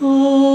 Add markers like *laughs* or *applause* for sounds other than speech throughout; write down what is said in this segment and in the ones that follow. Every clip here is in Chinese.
台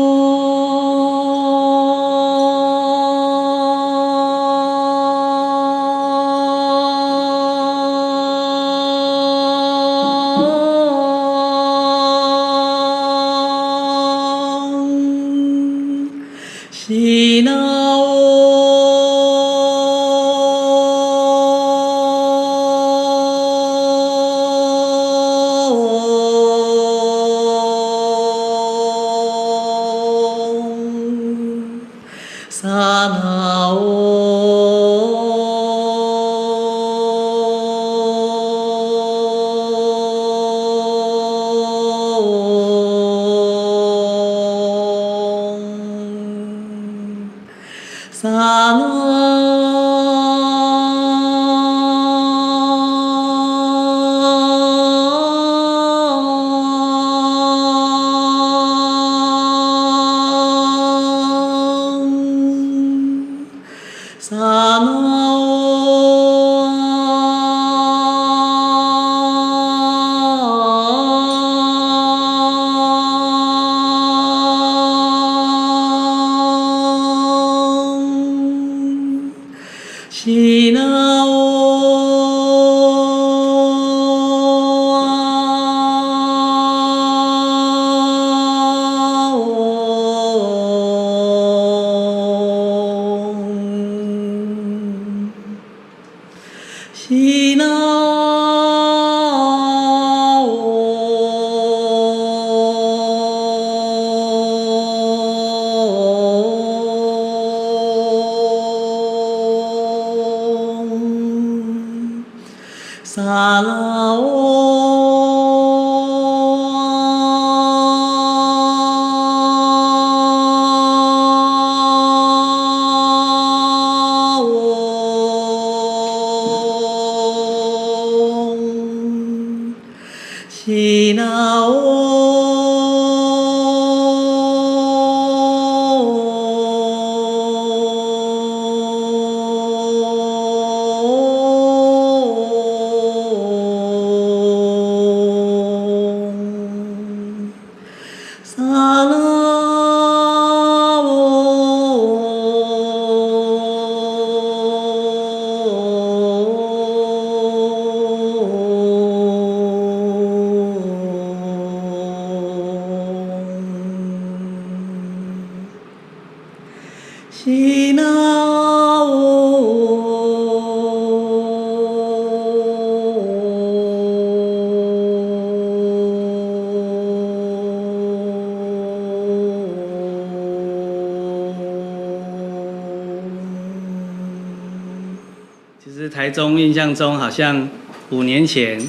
印象中好像五年前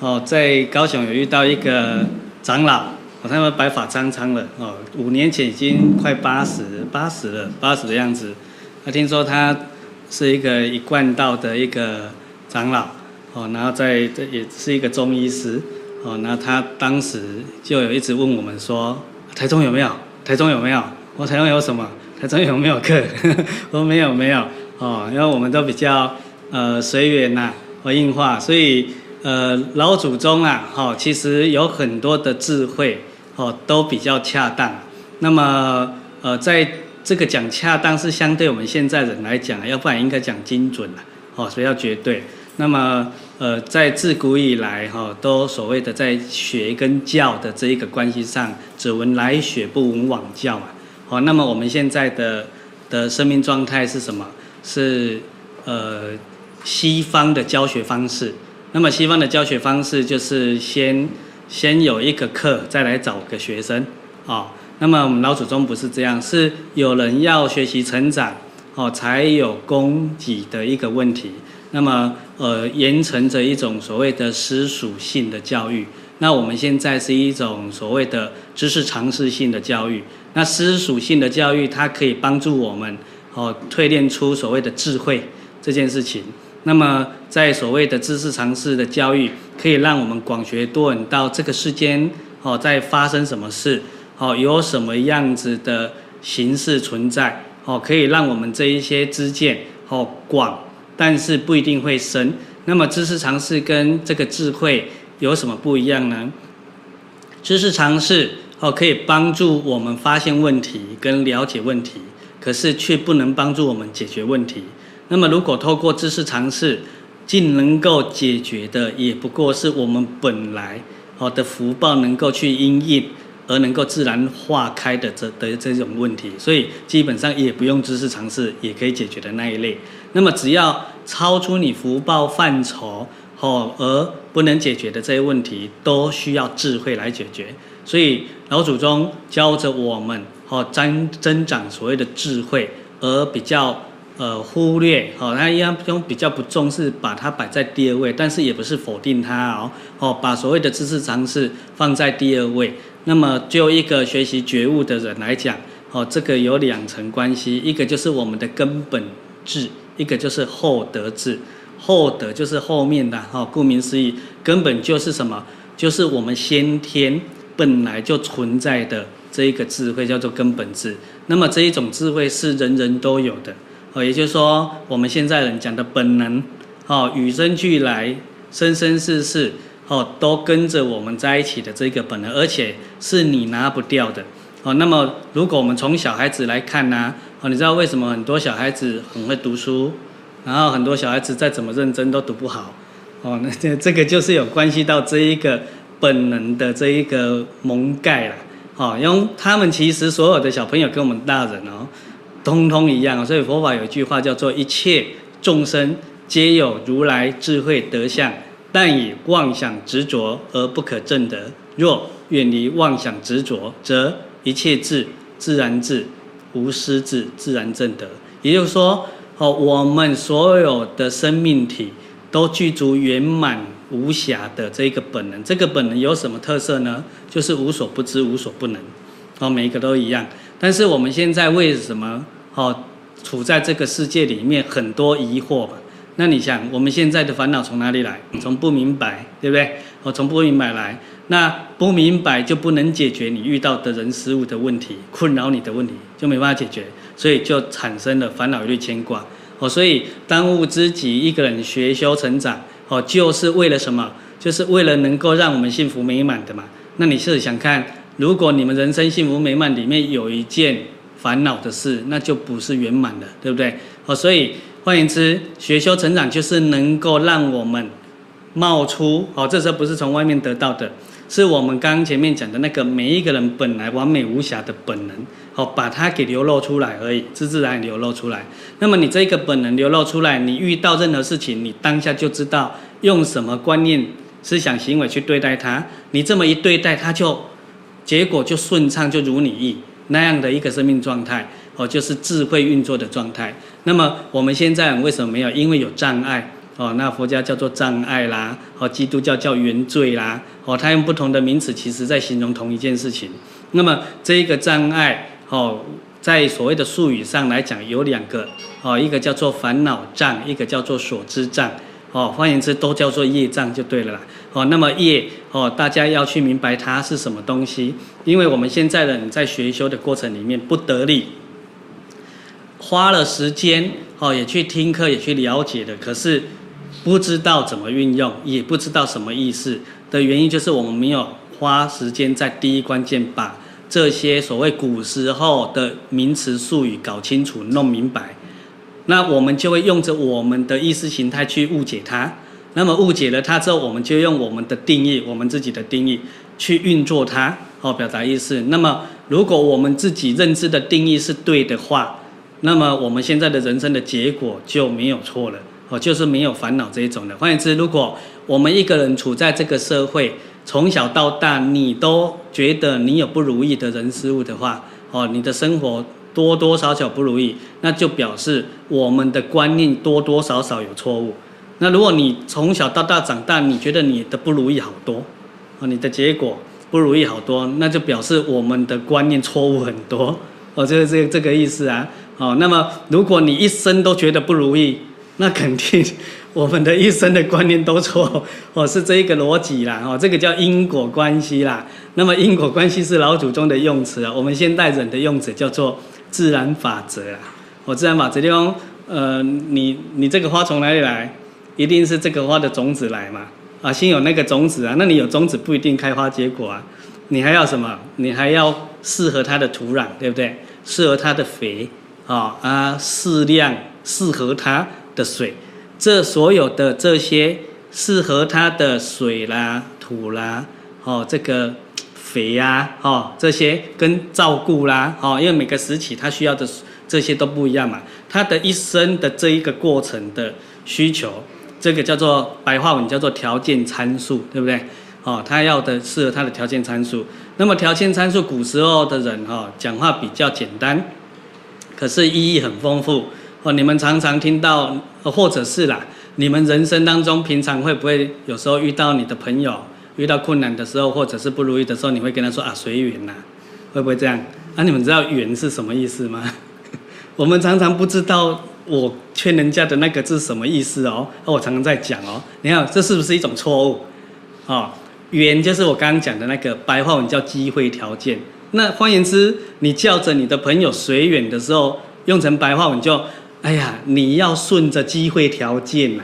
哦，在高雄有遇到一个长老，哦，他们白发苍苍了哦，五年前已经快八十八十了，八十的样子。他听说他是一个一贯道的一个长老哦，然后在这也是一个中医师哦，那他当时就有一直问我们说，台中有没有？台中有没有？我台中有什么？台中有没有课？*laughs* 我说没有没有哦，因为我们都比较。呃，随缘呐，和应化，所以呃，老祖宗啊，哈，其实有很多的智慧，哦，都比较恰当。那么，呃，在这个讲恰当是相对我们现在人来讲，要不然应该讲精准了，哦，所以要绝对。那么，呃，在自古以来，哈，都所谓的在学跟教的这一个关系上，只闻来学，不闻往教啊。好，那么我们现在的的生命状态是什么？是呃。西方的教学方式，那么西方的教学方式就是先先有一个课，再来找个学生啊。那么我们老祖宗不是这样，是有人要学习成长哦，才有供给的一个问题。那么呃，沿承着一种所谓的私属性的教育。那我们现在是一种所谓的知识常识性的教育。那私属性的教育，它可以帮助我们哦，淬炼出所谓的智慧这件事情。那么，在所谓的知识常识的教育，可以让我们广学多闻到这个世间哦，在发生什么事哦，有什么样子的形式存在哦，可以让我们这一些知见哦广，但是不一定会深。那么，知识常识跟这个智慧有什么不一样呢？知识常识哦，可以帮助我们发现问题跟了解问题，可是却不能帮助我们解决问题。那么，如果透过知识尝试，竟能够解决的，也不过是我们本来好的福报能够去因应，而能够自然化开的这的这种问题。所以，基本上也不用知识尝试也可以解决的那一类。那么，只要超出你福报范畴，好而不能解决的这些问题，都需要智慧来解决。所以老祖宗教着我们，好增增长所谓的智慧，而比较呃忽略，好他一样用比较不重视，把它摆在第二位，但是也不是否定它哦，哦把所谓的知识常识放在第二位。那么就一个学习觉悟的人来讲，哦这个有两层关系，一个就是我们的根本智，一个就是后得智。后得就是后面的哈，顾名思义，根本就是什么？就是我们先天。本来就存在的这一个智慧叫做根本智，那么这一种智慧是人人都有的，也就是说我们现在人讲的本能，哦，与生俱来，生生世世，哦，都跟着我们在一起的这个本能，而且是你拿不掉的，哦，那么如果我们从小孩子来看呢，哦，你知道为什么很多小孩子很会读书，然后很多小孩子再怎么认真都读不好，哦，那这这个就是有关系到这一个。本能的这一个蒙盖了，哦，因为他们其实所有的小朋友跟我们大人哦，通通一样，所以佛法有一句话叫做“一切众生皆有如来智慧德相，但以妄想执着而不可证得。若远离妄想执着，则一切智自然智，无私智自然证得。”也就是说，哦，我们所有的生命体都具足圆满。无瑕的这个本能，这个本能有什么特色呢？就是无所不知，无所不能，哦，每一个都一样。但是我们现在为什么哦处在这个世界里面很多疑惑嘛？那你想，我们现在的烦恼从哪里来？从不明白，对不对？哦，从不明白来，那不明白就不能解决你遇到的人事物的问题，困扰你的问题就没办法解决，所以就产生了烦恼、与、牵挂。哦，所以当务之急，一个人学修成长。哦，就是为了什么？就是为了能够让我们幸福美满的嘛。那你是想看，如果你们人生幸福美满里面有一件烦恼的事，那就不是圆满的，对不对？哦，所以换言之，学修成长就是能够让我们冒出哦，这时候不是从外面得到的，是我们刚刚前面讲的那个每一个人本来完美无瑕的本能，哦，把它给流露出来而已，自自然然流露出来。那么你这个本能流露出来，你遇到任何事情，你当下就知道用什么观念、思想、行为去对待它。你这么一对待，它就结果就顺畅，就如你意那样的一个生命状态，哦，就是智慧运作的状态。那么我们现在为什么没有？因为有障碍。哦，那佛家叫做障碍啦，哦，基督教叫原罪啦，哦，他用不同的名词，其实在形容同一件事情。那么这一个障碍，哦，在所谓的术语上来讲有两个，哦，一个叫做烦恼障，一个叫做所知障，哦，换言之都叫做业障就对了啦。哦，那么业，哦，大家要去明白它是什么东西，因为我们现在的人在学修的过程里面不得力，花了时间，哦，也去听课，也去了解的，可是。不知道怎么运用，也不知道什么意思的原因，就是我们没有花时间在第一关键把这些所谓古时候的名词术语搞清楚、弄明白。那我们就会用着我们的意识形态去误解它。那么误解了它之后，我们就用我们的定义、我们自己的定义去运作它，哦，表达意思。那么如果我们自己认知的定义是对的话，那么我们现在的人生的结果就没有错了。哦，就是没有烦恼这一种的。换言之，如果我们一个人处在这个社会，从小到大，你都觉得你有不如意的人事物的话，哦，你的生活多多少少不如意，那就表示我们的观念多多少少有错误。那如果你从小到大长大，你觉得你的不如意好多，哦，你的结果不如意好多，那就表示我们的观念错误很多。哦，就是这这个意思啊。哦，那么如果你一生都觉得不如意，那肯定，我们的一生的观念都错哦，是这一个逻辑啦哦，这个叫因果关系啦。那么因果关系是老祖宗的用词啊，我们现代人的用词叫做自然法则啊。哦，自然法则地方，呃，你你这个花从哪里来？一定是这个花的种子来嘛啊，先有那个种子啊，那你有种子不一定开花结果啊。你还要什么？你还要适合它的土壤，对不对？适合它的肥，啊啊，适量适合它的水，这所有的这些适合它的水啦、土啦，哦，这个肥呀，哦，这些跟照顾啦，哦，因为每个时期它需要的这些都不一样嘛，它的一生的这一个过程的需求，这个叫做白话文叫做条件参数，对不对？哦，他要的适合他的条件参数。那么条件参数，古时候的人哈、哦、讲话比较简单，可是意义很丰富。哦，你们常常听到，或者是啦，你们人生当中平常会不会有时候遇到你的朋友遇到困难的时候，或者是不如意的时候，你会跟他说啊随缘呐，会不会这样？啊，你们知道缘是什么意思吗？*laughs* 我们常常不知道我劝人家的那个字什么意思哦。那我常常在讲哦，你看这是不是一种错误？哦。缘就是我刚刚讲的那个白话文叫机会条件。那换言之，你叫着你的朋友随缘的时候，用成白话文就，哎呀，你要顺着机会条件呐，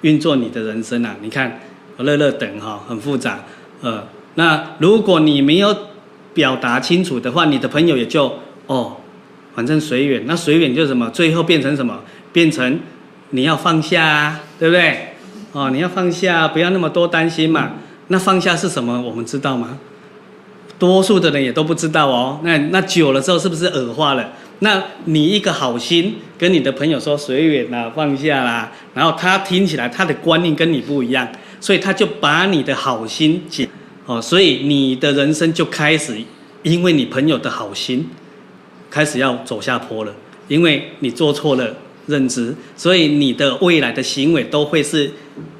运作你的人生呐。你看，乐乐等哈，很复杂。呃，那如果你没有表达清楚的话，你的朋友也就哦，反正随缘。那随缘就是什么？最后变成什么？变成你要放下啊，对不对？哦，你要放下，不要那么多担心嘛。那放下是什么？我们知道吗？多数的人也都不知道哦。那那久了之后，是不是耳化了？那你一个好心跟你的朋友说随缘啦，放下啦，然后他听起来他的观念跟你不一样，所以他就把你的好心解哦，所以你的人生就开始因为你朋友的好心开始要走下坡了，因为你做错了认知，所以你的未来的行为都会是。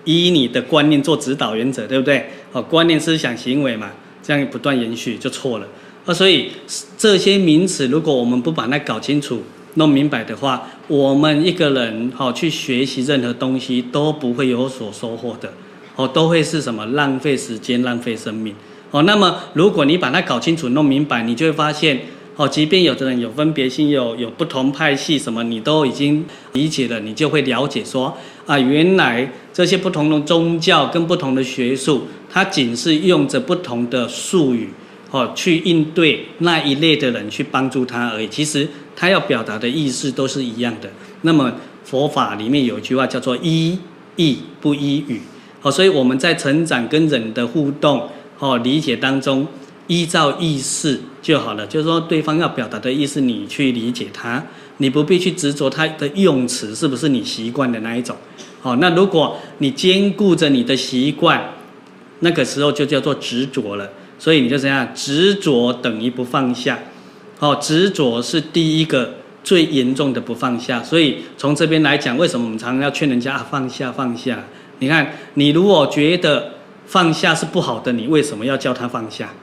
以你的观念做指导原则，对不对？哦，观念、思想、行为嘛，这样不断延续就错了。啊，所以这些名词，如果我们不把它搞清楚、弄明白的话，我们一个人好去学习任何东西都不会有所收获的。哦，都会是什么？浪费时间、浪费生命。哦，那么如果你把它搞清楚、弄明白，你就会发现。哦，即便有的人有分别心，有有不同派系，什么你都已经理解了，你就会了解说啊，原来这些不同的宗教跟不同的学术，它仅是用着不同的术语，哦，去应对那一类的人，去帮助他而已。其实他要表达的意思都是一样的。那么佛法里面有一句话叫做依义不依语，哦，所以我们在成长跟人的互动，哦，理解当中。依照意思就好了，就是说对方要表达的意思，你去理解他，你不必去执着他的用词是不是你习惯的那一种。好，那如果你兼顾着你的习惯，那个时候就叫做执着了。所以你就这样，执着等于不放下。好，执着是第一个最严重的不放下。所以从这边来讲，为什么我们常常要劝人家啊放下放下？你看，你如果觉得放下是不好的，你为什么要叫他放下？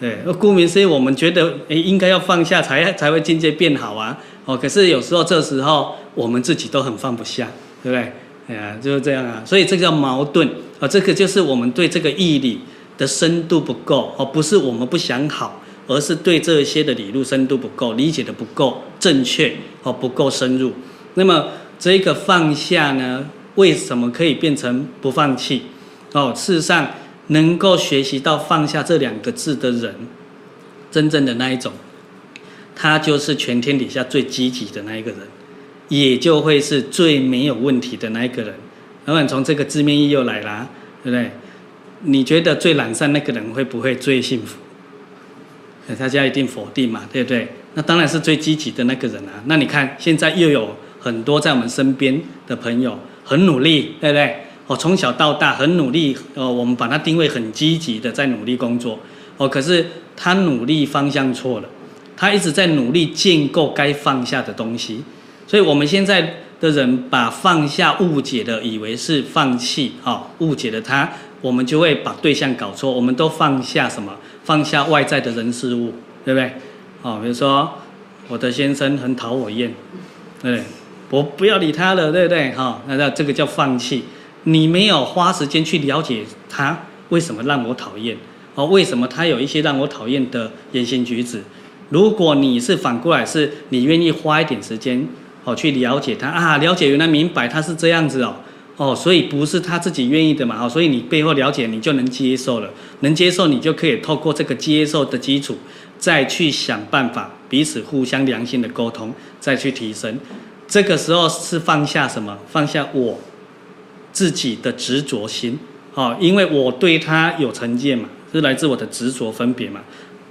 对，顾名思义，我们觉得诶应该要放下才才会境界变好啊。哦，可是有时候这时候我们自己都很放不下，对不对？哎呀，就是这样啊。所以这叫矛盾啊。这个就是我们对这个义理的深度不够哦，不是我们不想好，而是对这些的理路深度不够，理解的不够正确哦，不够深入。那么这个放下呢，为什么可以变成不放弃？哦，事实上。能够学习到放下这两个字的人，真正的那一种，他就是全天底下最积极的那一个人，也就会是最没有问题的那一个人。老板从这个字面意又来了，对不对？你觉得最懒散那个人会不会最幸福？大家一定否定嘛，对不对？那当然是最积极的那个人啊。那你看现在又有很多在我们身边的朋友很努力，对不对？哦，从小到大很努力，哦，我们把他定位很积极的在努力工作，哦，可是他努力方向错了，他一直在努力建构该放下的东西，所以我们现在的人把放下误解的以为是放弃，哦，误解了他，我们就会把对象搞错，我们都放下什么？放下外在的人事物，对不对？哦，比如说我的先生很讨我厌，对不对？我不要理他了，对不对？哈、哦，那那这个叫放弃。你没有花时间去了解他为什么让我讨厌，哦，为什么他有一些让我讨厌的言行举止？如果你是反过来，是你愿意花一点时间，哦，去了解他啊，了解原来明白他是这样子哦，哦，所以不是他自己愿意的嘛，哦，所以你背后了解，你就能接受了，能接受，你就可以透过这个接受的基础，再去想办法，彼此互相良性的沟通，再去提升。这个时候是放下什么？放下我自己的执着心，哦，因为我对他有成见嘛，是来自我的执着分别嘛，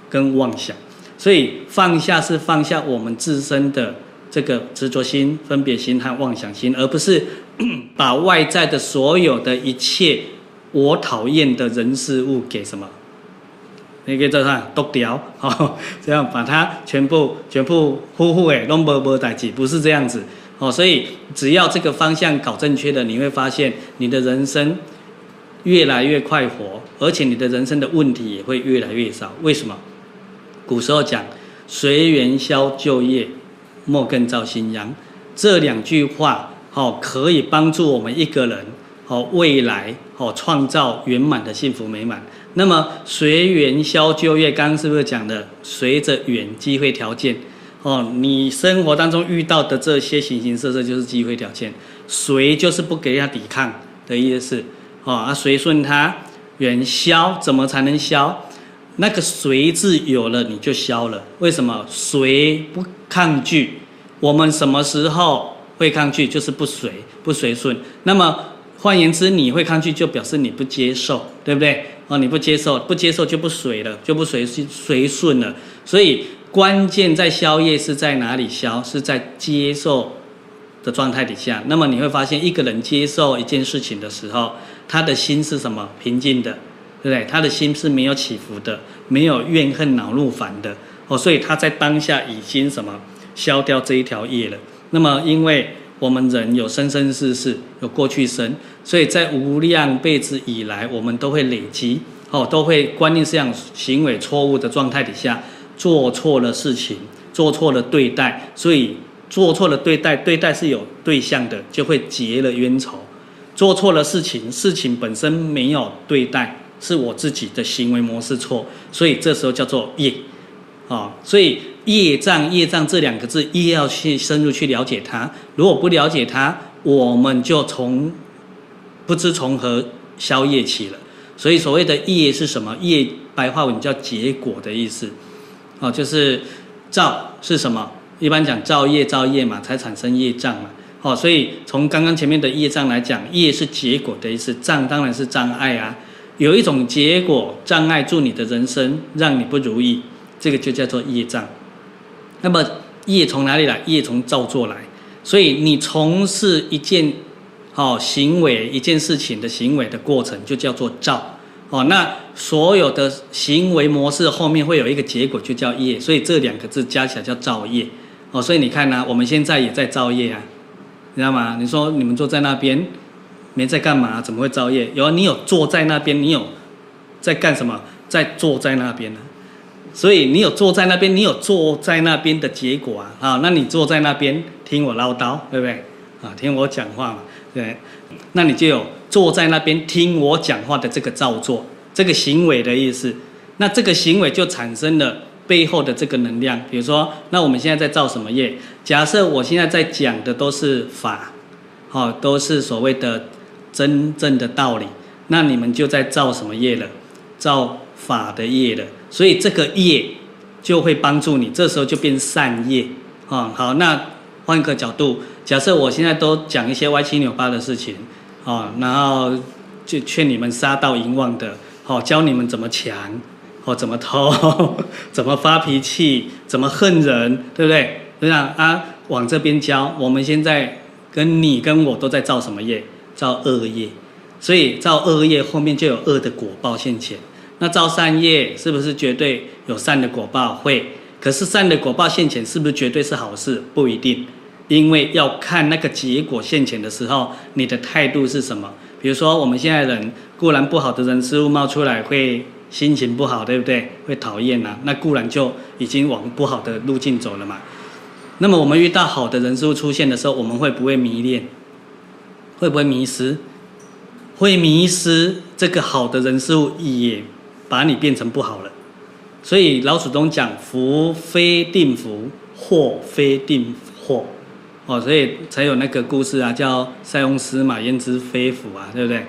跟妄想，所以放下是放下我们自身的这个执着心、分别心和妄想心，而不是。*clears throat* 把外在的所有的一切我讨厌的人事物给什么？你可以这样剁掉，*laughs* 这样把它全部全部呼呼诶，拢无无代志，不是这样子哦。所以只要这个方向搞正确的，你会发现你的人生越来越快活，而且你的人生的问题也会越来越少。为什么？古时候讲“随缘消旧业，莫更造新殃”这两句话。好，可以帮助我们一个人，好未来，好创造圆满的幸福美满。那么随缘消旧业，刚刚是不是讲的？随着缘机会条件，哦，你生活当中遇到的这些形形色色就是机会条件。随就是不给他抵抗的意思，哦啊，随顺他，缘消怎么才能消？那个随字有了你就消了。为什么？随不抗拒，我们什么时候？会抗拒就是不随不随顺，那么换言之，你会抗拒就表示你不接受，对不对？哦，你不接受，不接受就不随了，就不随随顺了。所以关键在消业是在哪里消？是在接受的状态底下。那么你会发现，一个人接受一件事情的时候，他的心是什么？平静的，对不对？他的心是没有起伏的，没有怨恨、恼怒、烦的。哦，所以他在当下已经什么消掉这一条业了。那么，因为我们人有生生世世，有过去生，所以在无量辈子以来，我们都会累积，哦，都会观念思想行为错误的状态底下，做错了事情，做错了对待，所以做错了对待，对待是有对象的，就会结了冤仇。做错了事情，事情本身没有对待，是我自己的行为模式错，所以这时候叫做业，啊，所以。业障，业障这两个字，一要去深入去了解它。如果不了解它，我们就从不知从何消业起了。所以所谓的业是什么？业白话文叫结果的意思。哦，就是造是什么？一般讲造业，造业嘛，才产生业障嘛。哦，所以从刚刚前面的业障来讲，业是结果的意思，障当然是障碍啊。有一种结果障碍住你的人生，让你不如意，这个就叫做业障。那么业从哪里来？业从造作来，所以你从事一件好行为、一件事情的行为的过程，就叫做造。哦，那所有的行为模式后面会有一个结果，就叫业。所以这两个字加起来叫造业。哦，所以你看呢，我们现在也在造业啊，你知道吗？你说你们坐在那边没在干嘛？怎么会造业？有，你有坐在那边，你有在干什么？在坐在那边呢？所以你有坐在那边，你有坐在那边的结果啊，啊，那你坐在那边听我唠叨，对不对？啊，听我讲话嘛，对，那你就有坐在那边听我讲话的这个造作，这个行为的意思。那这个行为就产生了背后的这个能量。比如说，那我们现在在造什么业？假设我现在在讲的都是法，好，都是所谓的真正的道理，那你们就在造什么业了？造法的业了。所以这个业就会帮助你，这时候就变善业啊。好，那换一个角度，假设我现在都讲一些歪七扭八的事情啊，然后就劝你们杀盗淫妄的，好，教你们怎么抢，哦怎么偷，*laughs* 怎么发脾气，怎么恨人，对不对？这样啊，往这边教。我们现在跟你跟我都在造什么业？造恶业。所以造恶业后面就有恶的果报现前。那造善业是不是绝对有善的果报？会，可是善的果报现前是不是绝对是好事？不一定，因为要看那个结果现前的时候，你的态度是什么。比如说，我们现在人固然不好的人事物冒出来，会心情不好，对不对？会讨厌呐，那固然就已经往不好的路径走了嘛。那么我们遇到好的人事物出现的时候，我们会不会迷恋？会不会迷失？会迷失这个好的人事物也。把你变成不好了，所以老祖宗讲福非定福，祸非定祸，哦，所以才有那个故事啊，叫塞翁失马焉知非福啊，对不对？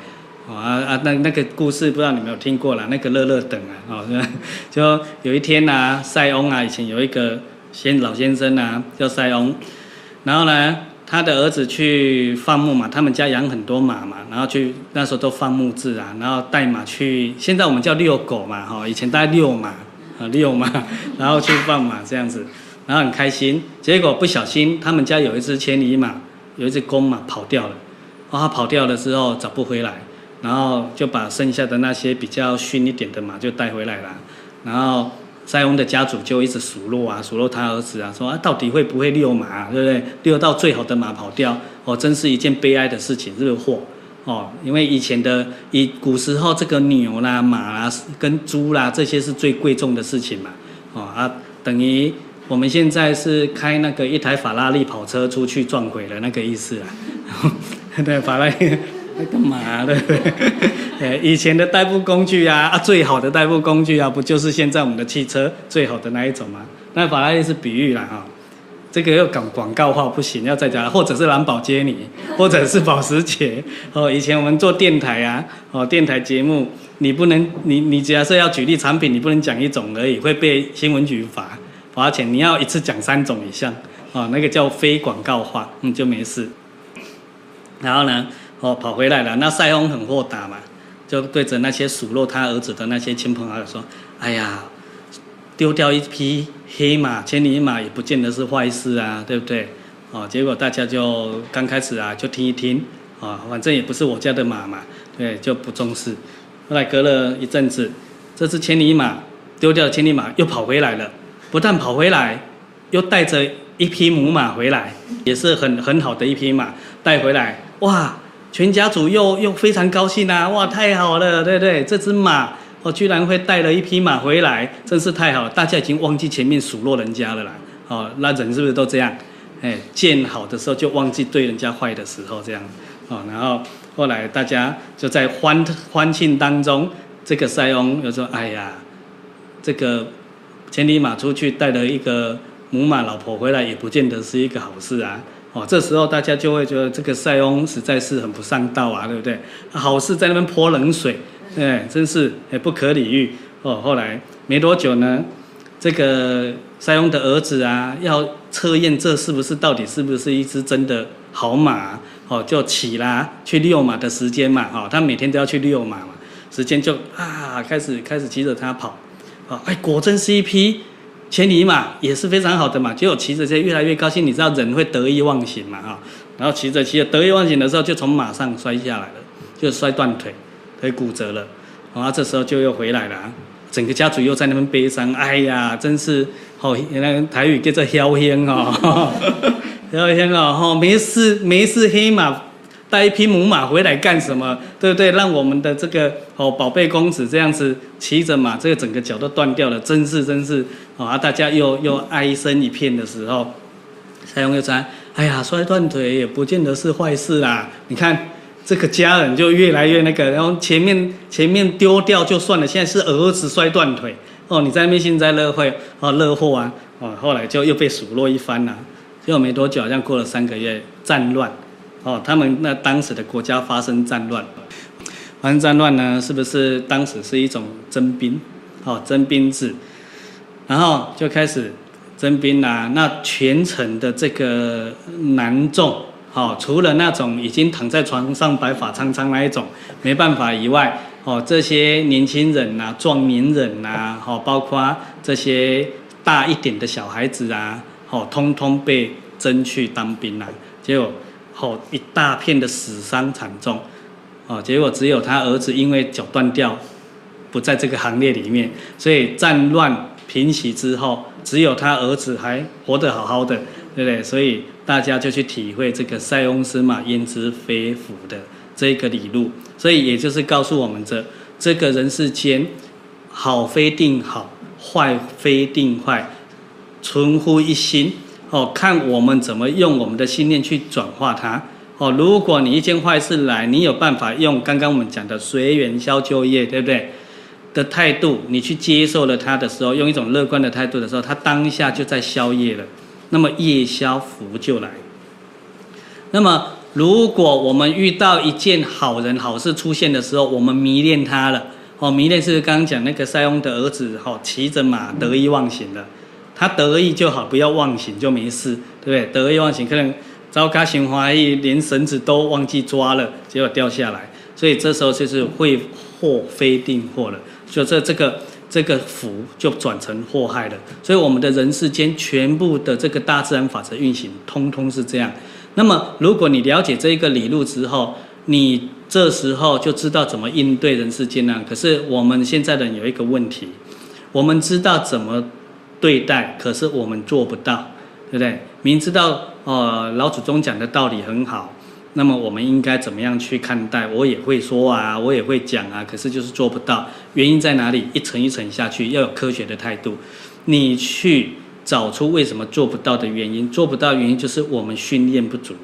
哦啊啊，那那个故事不知道你们有听过啦，那个乐乐等啊，哦，就有一天啊，塞翁啊，以前有一个先老先生啊，叫塞翁，然后呢，他的儿子去放牧嘛，他们家养很多马嘛，然后去那时候都放牧制啊，然后带马去，现在我们叫遛狗嘛，哈，以前带遛马啊遛马，然后去放马这样子。然后很开心，结果不小心，他们家有一只千里马，有一只公马跑掉了。哦，它跑掉了之后找不回来，然后就把剩下的那些比较逊一点的马就带回来了。然后塞翁的家主就一直数落啊，数落他儿子啊，说啊，到底会不会遛马啊，对不对？遛到最好的马跑掉，哦，真是一件悲哀的事情，这个祸哦。因为以前的以古时候，这个牛啦、马啦、跟猪啦这些是最贵重的事情嘛，哦啊，等于。我们现在是开那个一台法拉利跑车出去撞鬼了那个意思啊，*laughs* 对，法拉利在 *laughs* 干嘛对不 *laughs* 对？以前的代步工具啊，啊，最好的代步工具啊，不就是现在我们的汽车最好的那一种吗？那法拉利是比喻啦哈，这个要搞广告话不行，要再讲，或者是蓝宝坚尼，或者是保时捷哦。以前我们做电台啊，哦，电台节目，你不能，你你假设要举例产品，你不能讲一种而已，会被新闻局罚。花钱，你要一次讲三种以上，哦，那个叫非广告化，嗯，就没事。然后呢，哦，跑回来了。那塞翁很豁达嘛，就对着那些数落他儿子的那些亲朋好友说：“哎呀，丢掉一匹黑马、千里马也不见得是坏事啊，对不对？”哦，结果大家就刚开始啊，就听一听，啊、哦，反正也不是我家的马嘛，对，就不重视。后来隔了一阵子，这只千里马丢掉千里马又跑回来了。不但跑回来，又带着一匹母马回来，也是很很好的一匹马带回来。哇，全家族又又非常高兴啊！哇，太好了，对不对？这只马哦，居然会带了一匹马回来，真是太好了。大家已经忘记前面数落人家了啦。哦，那人是不是都这样？哎，见好的时候就忘记对人家坏的时候，这样。哦，然后后来大家就在欢欢庆当中，这个塞翁又说：“哎呀，这个。”千里马出去带了一个母马老婆回来，也不见得是一个好事啊！哦，这时候大家就会觉得这个塞翁实在是很不上道啊，对不对？好事在那边泼冷水，哎，真是也不可理喻哦。后来没多久呢，这个塞翁的儿子啊，要测验这是不是到底是不是一只真的好马哦，就起啦去遛马的时间嘛，哦，他每天都要去遛马嘛，时间就啊开始开始骑着它跑。啊，哎，果真是一匹千里马，也是非常好的马。结果骑着这越来越高兴，你知道人会得意忘形嘛？哈，然后骑着骑着得意忘形的时候，就从马上摔下来了，就摔断腿，腿骨折了。然后这时候就又回来了，整个家族又在那边悲伤。哎呀，真是哦，原来台语叫做嚣 *laughs* 兄哦，嚣兄哦，没事没事，黑马。带一匹母马回来干什么？对不对？让我们的这个哦宝贝公子这样子骑着马，这个整个脚都断掉了，真是真是啊！大家又又哀声一片的时候，塞翁又说：“哎呀，摔断腿也不见得是坏事啊！你看这个家人就越来越那个，然后前面前面丢掉就算了，现在是儿子摔断腿哦，你在那边幸灾乐祸哦，乐祸啊哦！后来就又被数落一番了，结果没多久，好像过了三个月，战乱。”哦，他们那当时的国家发生战乱，发生战乱呢，是不是当时是一种征兵？哦，征兵制，然后就开始征兵啦。那全城的这个男众，哦，除了那种已经躺在床上白发苍苍那一种没办法以外，哦，这些年轻人呐、壮年人呐，哦，包括这些大一点的小孩子啊，哦，通通被征去当兵了，结果。后一大片的死伤惨重，哦，结果只有他儿子因为脚断掉，不在这个行列里面，所以战乱平息之后，只有他儿子还活得好好的，对不对？所以大家就去体会这个“塞翁失马，焉知非福”的这个理路，所以也就是告诉我们这这个人世间，好非定好，坏非定坏，存乎一心。哦，看我们怎么用我们的信念去转化它。哦，如果你一件坏事来，你有办法用刚刚我们讲的随缘消旧业，对不对？的态度，你去接受了它的时候，用一种乐观的态度的时候，它当下就在消业了。那么业消福就来，那么，如果我们遇到一件好人好事出现的时候，我们迷恋他了，哦，迷恋是刚刚讲那个塞翁的儿子，哦，骑着马得意忘形了，他得意就好，不要忘形就没事，对不对？得意忘形可能糟糕心怀疑，连绳子都忘记抓了，结果掉下来，所以这时候就是会祸非定祸了，就这这个。这个福就转成祸害了，所以我们的人世间全部的这个大自然法则运行，通通是这样。那么，如果你了解这一个理路之后，你这时候就知道怎么应对人世间了。可是我们现在的有一个问题，我们知道怎么对待，可是我们做不到，对不对？明知道呃老祖宗讲的道理很好。那么我们应该怎么样去看待？我也会说啊，我也会讲啊，可是就是做不到。原因在哪里？一层一层下去，要有科学的态度。你去找出为什么做不到的原因，做不到原因就是我们训练不足。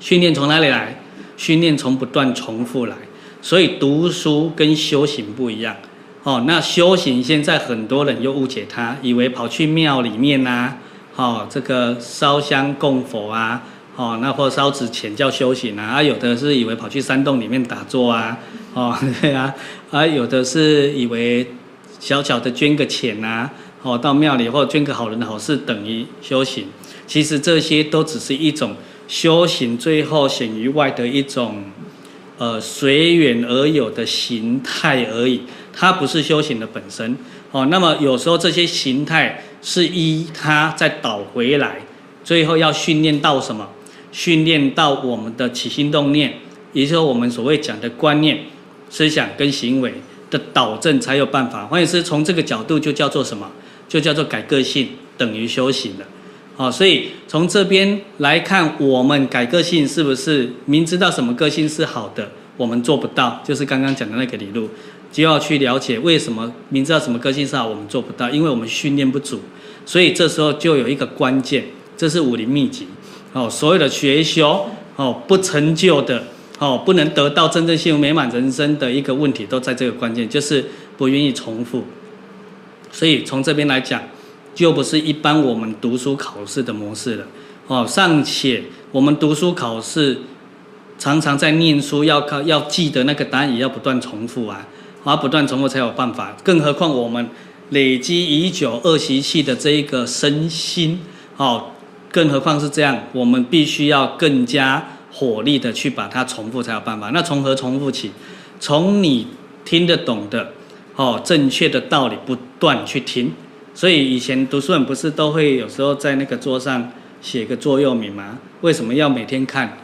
训练从哪里来？训练从不断重复来。所以读书跟修行不一样。哦，那修行现在很多人又误解它，以为跑去庙里面呐、啊，哦，这个烧香供佛啊。哦，那或烧纸钱叫修行啊，啊，有的是以为跑去山洞里面打坐啊，哦，*laughs* 对啊，啊，有的是以为小小的捐个钱啊，哦，到庙里或捐个好人的好事等于修行，其实这些都只是一种修行最后显于外的一种，呃，随缘而有的形态而已，它不是修行的本身。哦，那么有时候这些形态是依它再导回来，最后要训练到什么？训练到我们的起心动念，也就是我们所谓讲的观念、思想跟行为的导正，才有办法。或者是从这个角度就叫做什么？就叫做改个性等于修行了。好，所以从这边来看，我们改个性是不是明知道什么个性是好的，我们做不到？就是刚刚讲的那个理路，就要去了解为什么明知道什么个性是好，我们做不到，因为我们训练不足。所以这时候就有一个关键，这是武林秘籍。哦，所有的学修哦，不成就的哦，不能得到真正幸福美满人生的一个问题，都在这个关键，就是不愿意重复。所以从这边来讲，就不是一般我们读书考试的模式了。哦，尚且我们读书考试常常在念书，要靠要记得那个答案，也要不断重复啊，啊，不断重复才有办法。更何况我们累积已久恶习气的这一个身心，哦。更何况是这样，我们必须要更加火力的去把它重复才有办法。那从何重复起？从你听得懂的，哦，正确的道理不断去听。所以以前读书人不是都会有时候在那个桌上写个座右铭吗？为什么要每天看？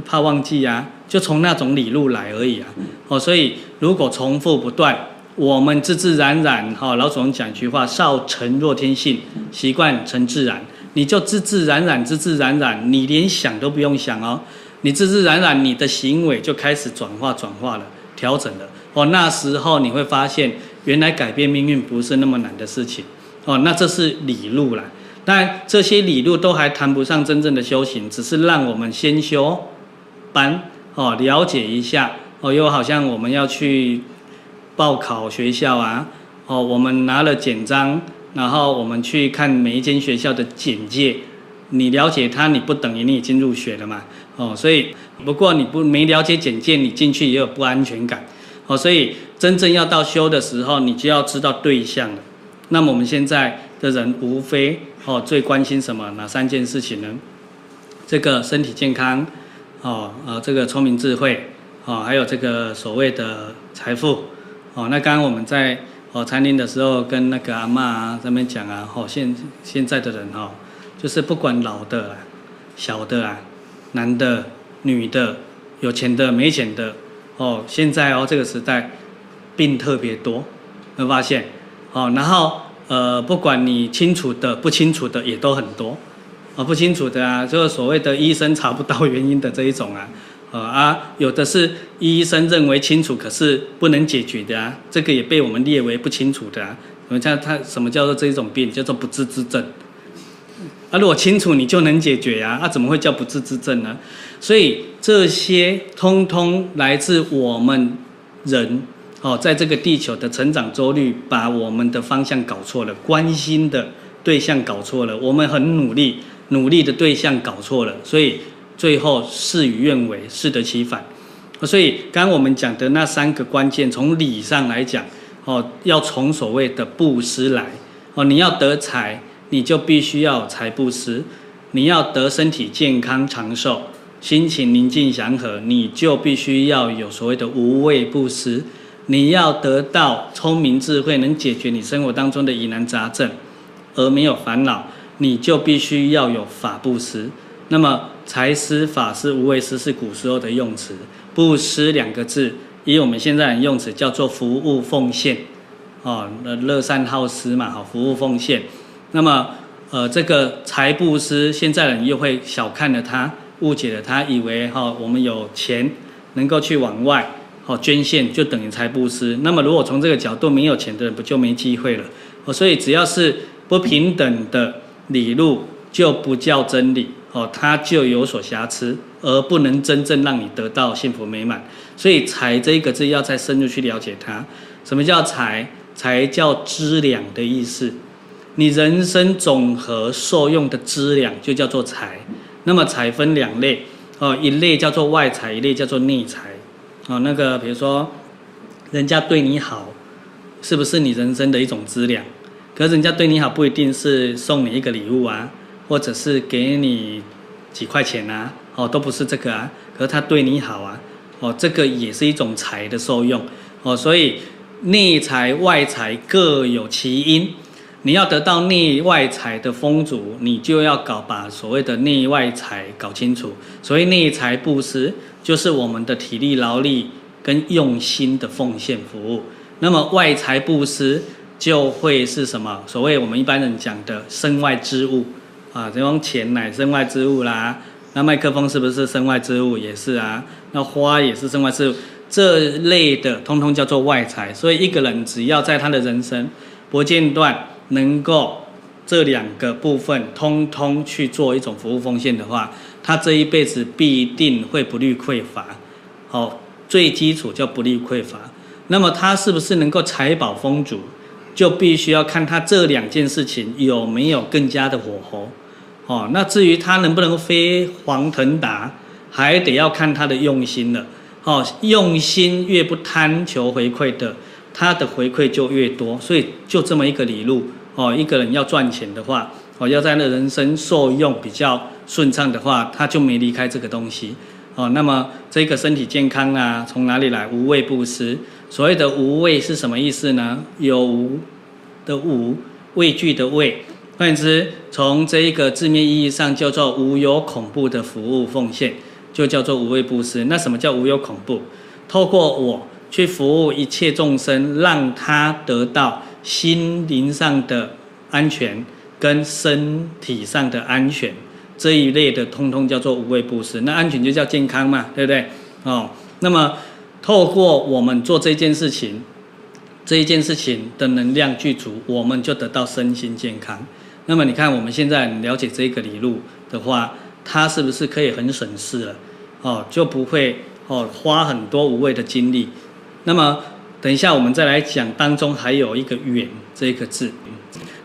怕忘记啊，就从那种理路来而已啊。哦，所以如果重复不断，我们自自然然，哈，老祖宗讲一句话：少成若天性，习惯成自然。你就自自然然，自自然然，你连想都不用想哦，你自自然然，你的行为就开始转化、转化了、调整了。哦，那时候你会发现，原来改变命运不是那么难的事情。哦，那这是理路啦。但这些理路都还谈不上真正的修行，只是让我们先修班，哦，了解一下。哦，又好像我们要去报考学校啊，哦，我们拿了简章。然后我们去看每一间学校的简介，你了解它，你不等于你已经入学了嘛？哦，所以不过你不没了解简介，你进去也有不安全感。哦，所以真正要到修的时候，你就要知道对象了。那么我们现在的人无非哦最关心什么？哪三件事情呢？这个身体健康，哦呃这个聪明智慧，哦还有这个所谓的财富。哦，那刚刚我们在。哦，餐厅的时候跟那个阿嬷啊在那边讲啊，哦，现现在的人哦，就是不管老的啦、小的啊、男的、女的、有钱的、没钱的，哦，现在哦这个时代病特别多，会发现，哦，然后呃，不管你清楚的、不清楚的也都很多，啊，不清楚的啊，就是所谓的医生查不到原因的这一种啊。啊，有的是医生认为清楚，可是不能解决的啊，这个也被我们列为不清楚的啊。我们看他什么叫做这一种病，叫做不治之症。啊，如果清楚你就能解决呀，啊，怎么会叫不治之症呢？所以这些通通来自我们人哦，在这个地球的成长周率，把我们的方向搞错了，关心的对象搞错了，我们很努力，努力的对象搞错了，所以。最后事与愿违，适得其反。所以刚刚我们讲的那三个关键，从理上来讲，哦，要从所谓的布施来，哦，你要得财，你就必须要财布施；你要得身体健康长寿，心情宁静祥和，你就必须要有所谓的无畏布施；你要得到聪明智慧，能解决你生活当中的疑难杂症，而没有烦恼，你就必须要有法布施。那么财施、法施、无畏施是古时候的用词。布施两个字，以我们现在的用词叫做服务奉献，哦，那乐善好施嘛，好，服务奉献。那么，呃，这个财布施，现在人又会小看了它，误解了它，以为哈、我们有钱能够去往外，好、捐献就等于财布施。那么，如果从这个角度，没有钱的人不就没机会了？哦，所以只要是不平等的理路，就不叫真理。哦，它就有所瑕疵，而不能真正让你得到幸福美满。所以“财”这一个字要再深入去了解它。什么叫财？财叫资粮的意思。你人生总和受用的资粮就叫做财。那么财分两类，哦，一类叫做外财，一类叫做内财。哦，那个比如说，人家对你好，是不是你人生的一种资粮？可是人家对你好，不一定是送你一个礼物啊。或者是给你几块钱啊，哦，都不是这个啊，可是他对你好啊，哦，这个也是一种财的受用，哦，所以内财外财各有其因，你要得到内外财的丰足，你就要搞把所谓的内外财搞清楚。所谓内财布施，就是我们的体力劳力跟用心的奉献服务，那么外财布施就会是什么？所谓我们一般人讲的身外之物。啊，这种钱乃身外之物啦。那麦克风是不是身外之物？也是啊。那花也是身外之物，这类的通通叫做外财。所以一个人只要在他的人生不间断能够这两个部分通通去做一种服务奉献的话，他这一辈子必定会不虑匮乏。好，最基础叫不虑匮乏。那么他是不是能够财宝丰足？就必须要看他这两件事情有没有更加的火候。哦，那至于他能不能飞黄腾达，还得要看他的用心了。哦，用心越不贪求回馈的，他的回馈就越多。所以就这么一个理路。哦，一个人要赚钱的话，哦，要在那人生受用比较顺畅的话，他就没离开这个东西。哦，那么这个身体健康啊，从哪里来？无畏布施。所谓的无畏是什么意思呢？有无的无，畏惧的畏。换言之，从这一个字面意义上叫做无有恐怖的服务奉献，就叫做无畏布施。那什么叫无有恐怖？透过我去服务一切众生，让他得到心灵上的安全跟身体上的安全，这一类的通通叫做无畏布施。那安全就叫健康嘛，对不对？哦，那么透过我们做这件事情，这一件事情的能量具足，我们就得到身心健康。那么你看，我们现在了解这个理路的话，它是不是可以很省事了？哦，就不会哦花很多无谓的精力。那么等一下我们再来讲，当中还有一个远这个字。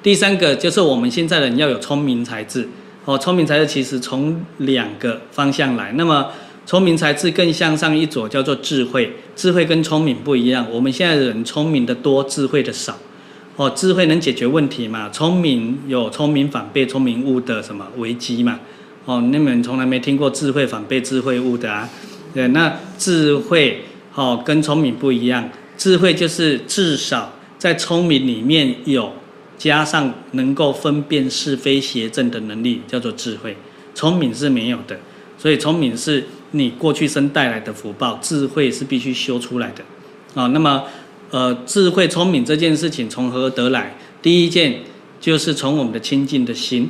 第三个就是我们现在人要有聪明才智。哦，聪明才智其实从两个方向来。那么聪明才智更向上一左，叫做智慧。智慧跟聪明不一样。我们现在人聪明的多，智慧的少。哦，智慧能解决问题嘛？聪明有聪明反被聪明误的什么危机嘛？哦，你们从来没听过智慧反被智慧误的啊？对，那智慧哦跟聪明不一样，智慧就是至少在聪明里面有加上能够分辨是非邪正的能力，叫做智慧。聪明是没有的，所以聪明是你过去生带来的福报，智慧是必须修出来的。哦，那么。呃，智慧聪明这件事情从何得来？第一件就是从我们的清净的心。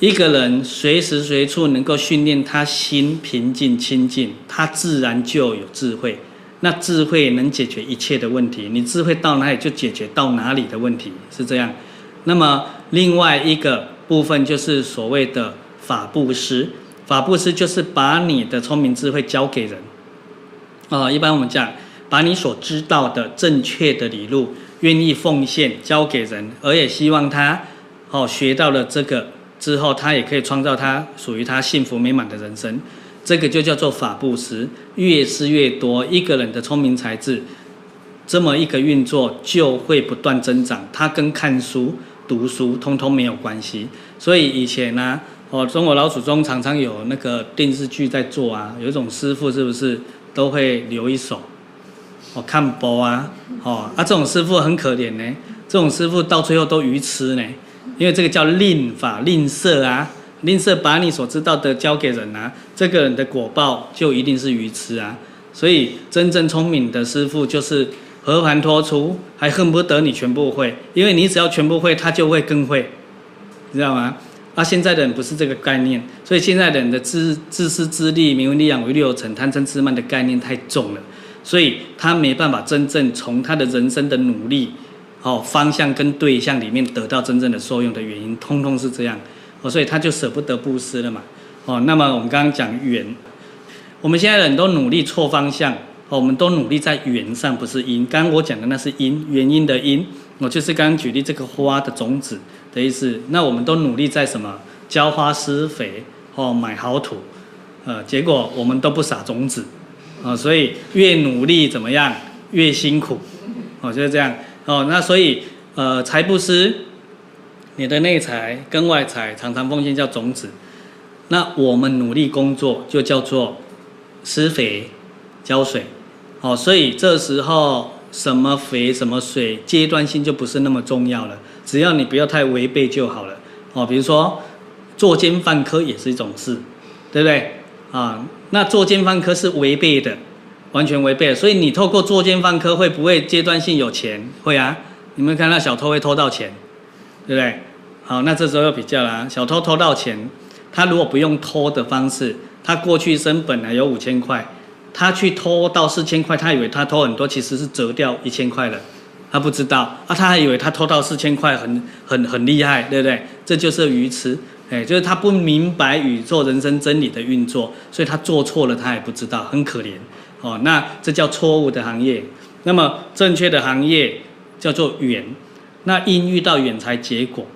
一个人随时随处能够训练他心平静清净，他自然就有智慧。那智慧能解决一切的问题，你智慧到哪里就解决到哪里的问题，是这样。那么另外一个部分就是所谓的法布施，法布施就是把你的聪明智慧交给人。啊、一般我们讲。把你所知道的正确的理路，愿意奉献交给人，而也希望他，哦，学到了这个之后，他也可以创造他属于他幸福美满的人生。这个就叫做法布施，越施越多，一个人的聪明才智，这么一个运作就会不断增长。它跟看书、读书通通没有关系。所以以前呢、啊，哦，中国老祖宗常常有那个电视剧在做啊，有一种师傅是不是都会留一手？哦，看播啊，哦，啊，这种师傅很可怜呢。这种师傅到最后都愚痴呢，因为这个叫吝法吝啬啊。吝啬把你所知道的交给人啊，这个人的果报就一定是愚痴啊。所以真正聪明的师父就是和盘托出，还恨不得你全部会，因为你只要全部会，他就会更会，你知道吗？啊，现在的人不是这个概念，所以现在的人的自自私自利、名闻利养、唯利有成、贪嗔痴慢的概念太重了，所以他没办法真正从他的人生的努力、哦方向跟对象里面得到真正的受用的原因，通通是这样。所以他就舍不得布施了嘛。哦，那么我们刚刚讲缘，我们现在人都努力错方向。哦，我们都努力在缘上，不是因。刚刚我讲的那是因，原因的因。我就是刚刚举例这个花的种子的意思。那我们都努力在什么？浇花施肥，哦，买好土。呃，结果我们都不撒种子。哦，所以越努力怎么样？越辛苦。哦，就是这样。哦，那所以呃，财布施。你的内财跟外财常常奉献叫种子，那我们努力工作就叫做施肥、浇水，哦，所以这时候什么肥什么水阶段性就不是那么重要了，只要你不要太违背就好了，哦，比如说作奸犯科也是一种事，对不对？啊，那作奸犯科是违背的，完全违背的，所以你透过作奸犯科会不会阶段性有钱？会啊，你们看那小偷会偷到钱。对不对？好，那这时候又比较啦。小偷偷到钱，他如果不用偷的方式，他过去生本来有五千块，他去偷到四千块，他以为他偷很多，其实是折掉一千块了，他不知道啊，他还以为他偷到四千块很很很厉害，对不对？这就是愚痴，哎，就是他不明白宇宙人生真理的运作，所以他做错了，他也不知道，很可怜。哦，那这叫错误的行业。那么正确的行业叫做缘。那因遇到缘才结果，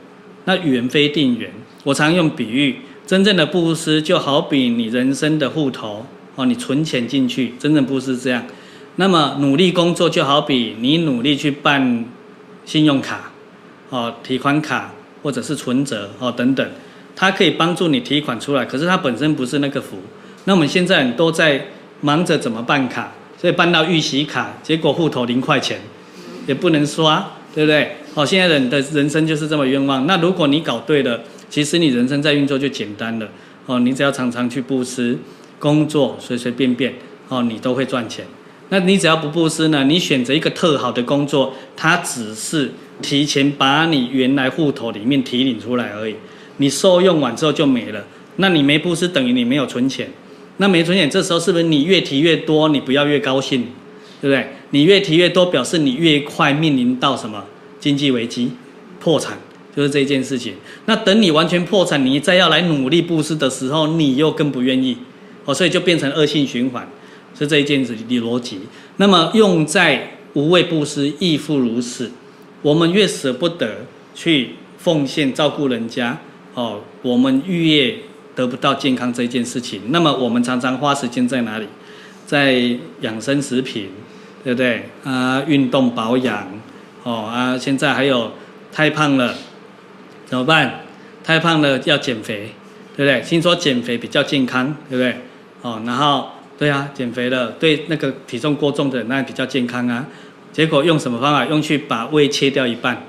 那缘非定缘。我常用比喻，真正的布施就好比你人生的户头哦，你存钱进去，真正布施这样。那么努力工作就好比你努力去办信用卡哦，提款卡或者是存折哦等等，它可以帮助你提款出来，可是它本身不是那个福。那我们现在都在忙着怎么办卡，所以办到预习卡，结果户头零块钱也不能刷，对不对？哦，现在人的人生就是这么冤枉。那如果你搞对了，其实你人生在运作就简单了。哦，你只要常常去布施，工作随随便便，哦，你都会赚钱。那你只要不布施呢？你选择一个特好的工作，它只是提前把你原来户头里面提领出来而已。你受用完之后就没了。那你没布施，等于你没有存钱。那没存钱，这时候是不是你越提越多？你不要越高兴，对不对？你越提越多，表示你越快面临到什么？经济危机、破产，就是这件事情。那等你完全破产，你再要来努力布施的时候，你又更不愿意，哦，所以就变成恶性循环，是这一件事的逻辑。那么用在无畏布施亦复如是。我们越舍不得去奉献照顾人家，哦，我们越得不到健康这一件事情。那么我们常常花时间在哪里？在养生食品，对不对？啊，运动保养。哦啊，现在还有太胖了，怎么办？太胖了要减肥，对不对？听说减肥比较健康，对不对？哦，然后对啊，减肥了，对那个体重过重的那比较健康啊。结果用什么方法？用去把胃切掉一半，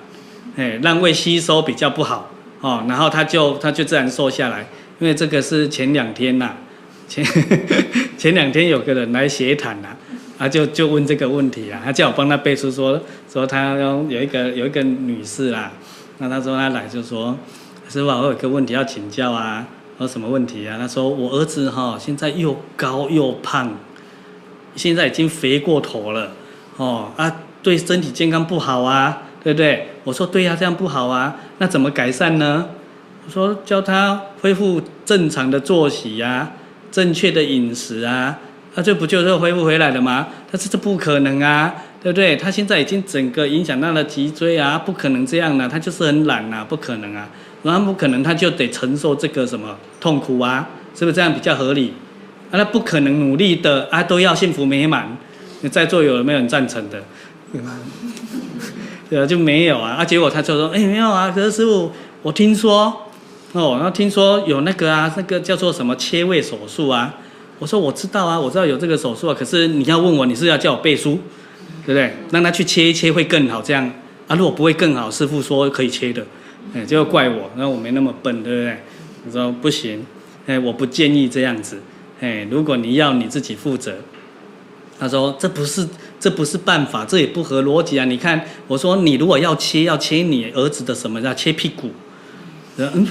哎，让胃吸收比较不好，哦，然后他就他就自然瘦下来。因为这个是前两天呐、啊，前 *laughs* 前两天有个人来协谈呐。他就就问这个问题啊，他叫我帮他背书说，说他有一个有一个女士啦，那他说他来就说，师傅我有个问题要请教啊，说什么问题啊？他说我儿子哈现在又高又胖，现在已经肥过头了，哦啊对身体健康不好啊，对不对？我说对呀、这样不好啊，那怎么改善呢？我说教他恢复正常的作息呀、啊，正确的饮食啊。那这不就是恢复回来了吗？但是这不可能啊！对不对？他现在已经整个影响到了脊椎啊，不可能这样的，他就是很懒、啊，不可能啊，然后不可能他就得承受这个什么痛苦啊，是不是这样比较合理？啊，那不可能努力的啊，都要幸福美满，你在座有没有人赞成的？*laughs* 对啊，就没有啊，啊，结果他就说，哎，没有啊，可是师父，我听说，哦，然后听说有那个啊，那个叫做什么切胃手术啊，我说我知道啊，我知道有这个手术啊，可是你要问我，你是要叫我背书？对不对？让他去切一切会更好，这样啊？如果不会更好，师傅说可以切的，哎，就怪我，那我没那么笨，对不对？我说不行，哎，我不建议这样子，哎，如果你要你自己负责。他说这不是这不是办法，这也不合逻辑啊！你看，我说你如果要切，要切你儿子的什么？要切屁股？嗯，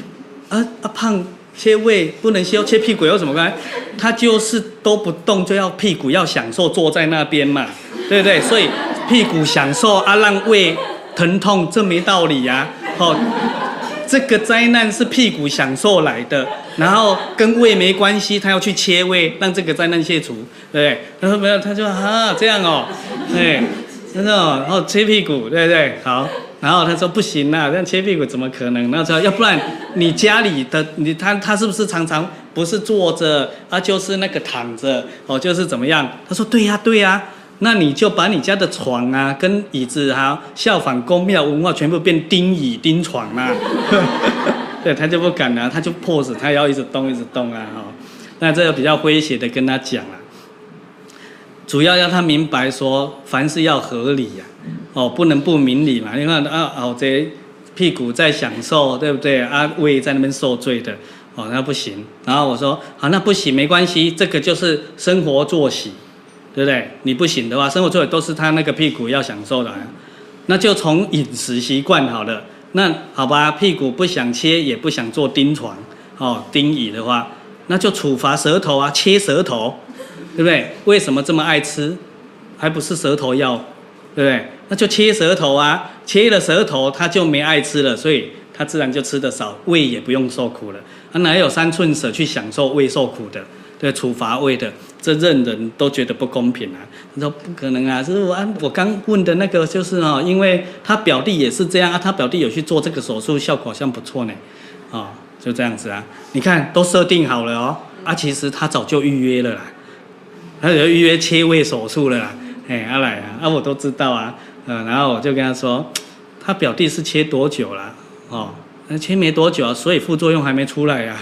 啊啊胖切胃不能切，切屁股有什么关系？他就是都不动，就要屁股要享受坐在那边嘛。对不对？所以屁股享受啊，让胃疼痛，这没道理呀、啊！哦，这个灾难是屁股享受来的，然后跟胃没关系，他要去切胃，让这个灾难卸除，对不对？他说没有，他说啊这样哦，对，真的哦，然后切屁股，对不对？好，然后他说不行啊，这样切屁股怎么可能？那说要不然你家里的你他他是不是常常不是坐着啊，就是那个躺着哦，就是怎么样？他说对呀、对呀、那你就把你家的床啊，跟椅子哈，效仿宫庙文化，全部变钉椅钉床啦、啊。*laughs* 对，他就不敢了、他就迫使他要一直动，一直动啊。哈，那这个比较诙谐的跟他讲啊，主要要他明白说，凡事要合理呀、啊，哦，不能不明理嘛。你看啊，哦，这屁股在享受，对不对？啊，胃在那边受罪的，哦，那不行。然后我说，好，那不行，没关系，这个就是生活作息。对不对？你不行的话，生活作息都是他那个屁股要享受的，那就从饮食习惯好了。那好吧，屁股不想切，也不想坐钉床，哦，钉椅的话，那就处罚舌头啊，切舌头，对不对？为什么这么爱吃？还不是舌头要，对不对？那就切舌头啊，切了舌头，他就没爱吃了，所以他自然就吃得少，胃也不用受苦了。他哪有三寸舌去享受胃受苦的？对，处罚胃的。这任人都觉得不公平啊！他说不可能啊，就是我我刚问的那个，就是哦，因为他表弟也是这样啊，他表弟有去做这个手术，效果好像不错呢，啊、哦，就这样子啊，你看都设定好了哦，啊，其实他早就预约了啦，他有预约切胃手术了啦，哎，阿来啊，啊，我都知道啊，嗯，然后我就跟他说，他表弟是切多久了？哦，那切没多久啊，所以副作用还没出来啊。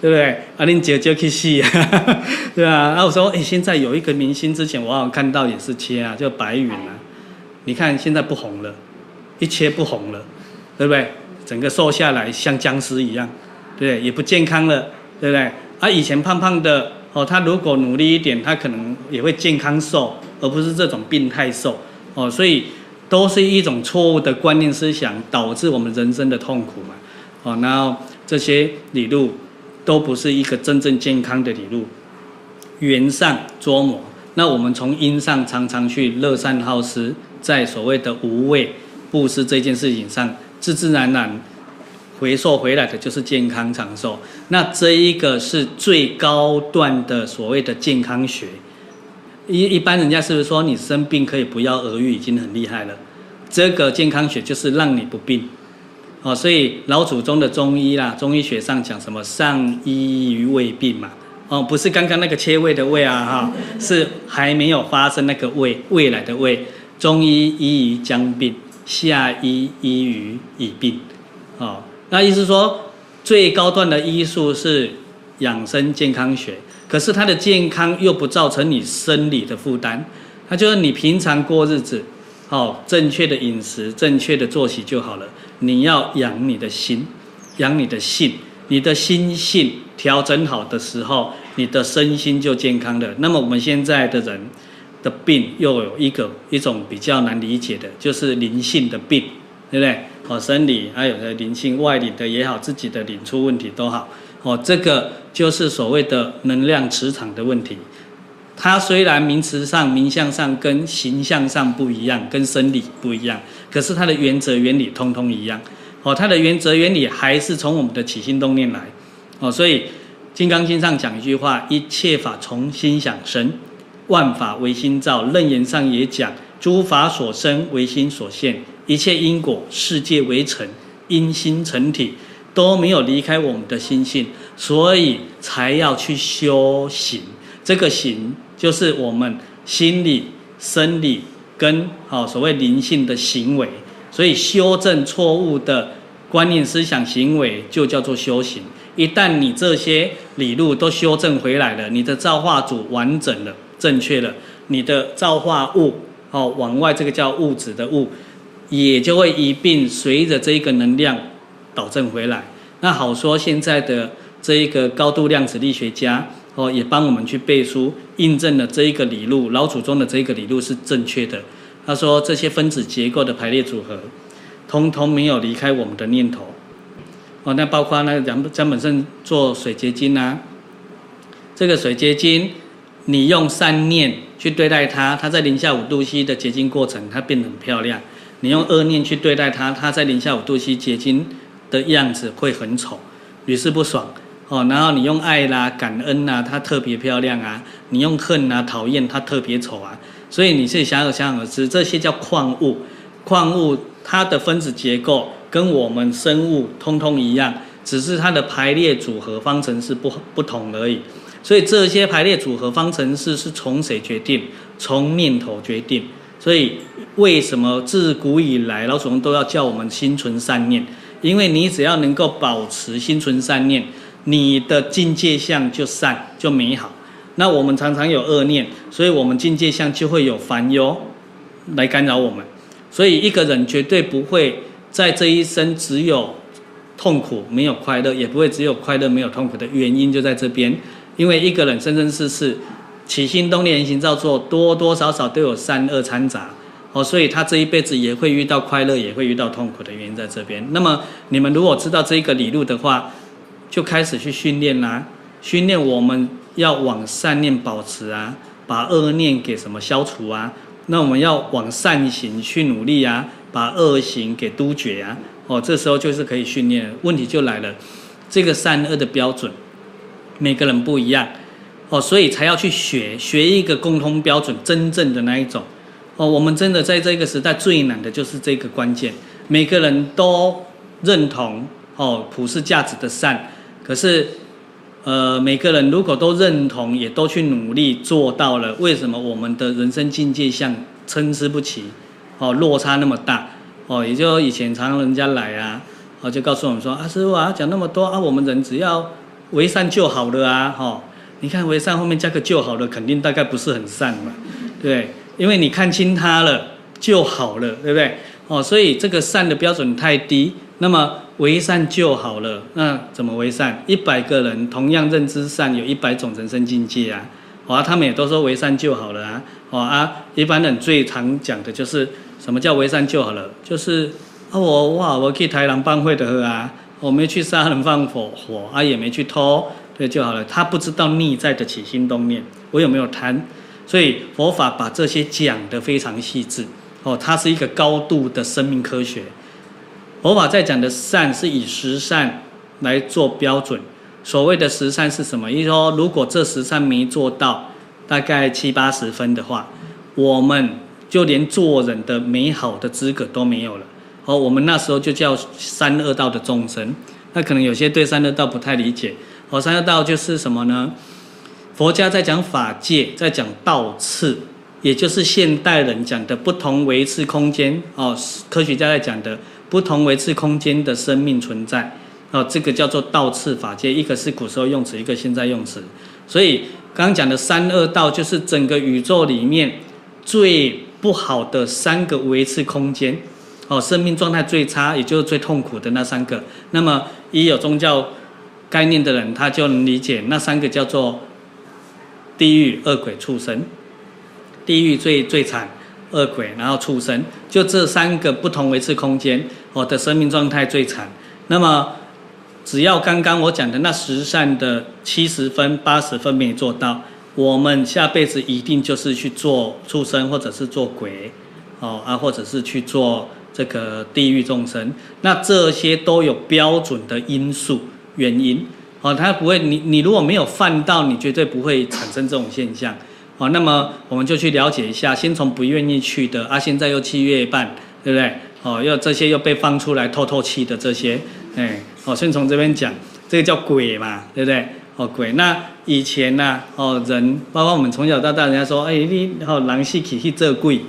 对不对？啊，恁姐就去洗啊，*laughs* 对啊？啊，我说，哎，现在有一个明星，之前我好像看到也是切啊，叫白云啊。你看现在不红了，一切不红了，对不对？整个瘦下来像僵尸一样，对不对？也不健康了，对不对？啊，以前胖胖的哦，他如果努力一点，他可能也会健康瘦，而不是这种病态瘦哦。所以都是一种错误的观念思想，导致我们人生的痛苦嘛。哦，然后这些理路。都不是一个真正健康的理路，缘上捉磨。那我们从因上常常去乐善好施，在所谓的无畏布施这件事情上，自自然然回溯回来的就是健康长寿。那这一个是最高段的所谓的健康学。一一般人家是不是说你生病可以不药而愈，已经很厉害了？这个健康学就是让你不病。哦，所以老祖宗的中医啦，中医学上讲什么上医于未病嘛，哦，不是刚刚那个切胃的胃啊，哈，是还没有发生那个胃，未来的胃。中医医于将病，下医医于已病。哦，那意思说最高段的医术是养生健康学，可是它的健康又不造成你生理的负担，它就是你平常过日子，哦，正确的饮食，正确的作息就好了。你要养你的心，养你的性，你的心性调整好的时候，你的身心就健康了。那么我们现在的人的病又有一个一种比较难理解的，就是灵性的病，对不对？哦，生理还有的灵性，外里的也好，自己的灵出问题都好，哦，这个就是所谓的能量磁场的问题。它虽然名词上、名相上跟形象上不一样，跟生理不一样，可是它的原则原理通通一样。哦，它的原则原理还是从我们的起心动念来。哦，所以《金刚经》上讲一句话：一切法从心想生，万法唯心造。楞严上也讲：诸法所生唯心所现，一切因果世界为成，因心成体，都没有离开我们的心性，所以才要去修行。这个行就是我们心理、生理跟哦所谓灵性的行为，所以修正错误的观念、思想、行为，就叫做修行。一旦你这些理路都修正回来了，你的造化组完整了、正确了，你的造化物哦往外这个叫物质的物，也就会一并随着这一个能量导正回来。那好说，现在的这一个高度量子力学家哦也帮我们去背书，印证了这一个理路，老祖宗的这一个理路是正确的。他说这些分子结构的排列组合，通通没有离开我们的念头。哦，那包括那个江江本胜做水结晶啊，这个水结晶，你用善念去对待它，它在零下五度 C 的结晶过程，它变得很漂亮；你用恶念去对待它，它在零下五度 C 结晶的样子会很丑，屡试不爽。哦，然后你用爱啦、感恩呐，它特别漂亮啊；你用恨啊、讨厌，它特别丑啊。所以你自己想而想而知，这些叫矿物，矿物它的分子结构。跟我们生物通通一样，只是它的排列组合方程式不不同而已。所以这些排列组合方程式是从谁决定？从念头决定。所以为什么自古以来老祖宗都要叫我们心存善念？因为你只要能够保持心存善念，你的境界相就善就美好。那我们常常有恶念，所以我们境界相就会有烦忧来干扰我们。所以一个人绝对不会。在这一生，只有痛苦没有快乐，也不会只有快乐没有痛苦的原因就在这边。因为一个人生生世世起心动念言行造作，多多少少都有善恶掺杂哦，所以他这一辈子也会遇到快乐，也会遇到痛苦的原因在这边。那么你们如果知道这一个理路的话，就开始去训练啦，训练我们要往善念保持啊，把恶念给什么消除啊？那我们要往善行去努力啊。把恶行给杜绝啊！哦，这时候就是可以训练。问题就来了，这个善恶的标准，每个人不一样哦，所以才要去学学一个共通标准，真正的那一种哦。我们真的在这个时代最难的就是这个关键，每个人都认同哦普世价值的善，可是呃每个人如果都认同，也都去努力做到了，为什么我们的人生境界像参差不齐？哦，落差那么大，哦，也就以前常常人家来啊，哦，就告诉我们说啊，师傅啊，讲那么多啊，我们人只要为善就好了啊，哦，你看为善后面加个就好了，肯定大概不是很善嘛，对，因为你看清他了就好了，对不对？哦，所以这个善的标准太低，那么为善就好了，那怎么为善？一百个人同样认知善，有一百种人生境界啊，哦，他们也都说为善就好了啊，哦啊，一般人最常讲的就是。什么叫为善就好了？就是啊，我哇，我去台南办会的啊，我没去杀人放火火啊，也没去偷，对就好了。他不知道内在的起心动念，我有没有贪？所以佛法把这些讲得非常细致哦，它是一个高度的生命科学。佛法在讲的善是以十善来做标准。所谓的十善是什么？意思说，如果这十善没做到，大概七八十分的话，我们。就连做人的美好的资格都没有了。哦，我们那时候就叫三恶道的众生。那可能有些对三恶道不太理解。哦，三恶道就是什么呢？佛家在讲法界，在讲道次，也就是现代人讲的不同维次空间。哦，科学家在讲的不同维次空间的生命存在。哦，这个叫做道次法界，一个是古时候用词，一个现在用词。所以刚刚讲的三恶道，就是整个宇宙里面最。不好的三个维次空间，哦，生命状态最差，也就是最痛苦的那三个。那么，一有宗教概念的人，他就能理解那三个叫做地狱、恶鬼、畜生。地狱最最惨，恶鬼，然后畜生，就这三个不同维次空间，我的生命状态最惨。那么，只要刚刚我讲的那十善的七十分、八十分没做到。我们下辈子一定就是去做畜生，或者是做鬼，哦啊，或者是去做这个地狱众生。那这些都有标准的因素原因，哦，他不会，你你如果没有犯到，你绝对不会产生这种现象。哦，那么我们就去了解一下，先从不愿意去的啊，现在又七月半，对不对？哦，又这些又被放出来透透气的这些，哎，哦，先从这边讲，这个叫鬼嘛，对不对？哦，鬼。那以前呢、哦，人，包括我们从小到大，人家说，哎，你哦，狼死去去做鬼，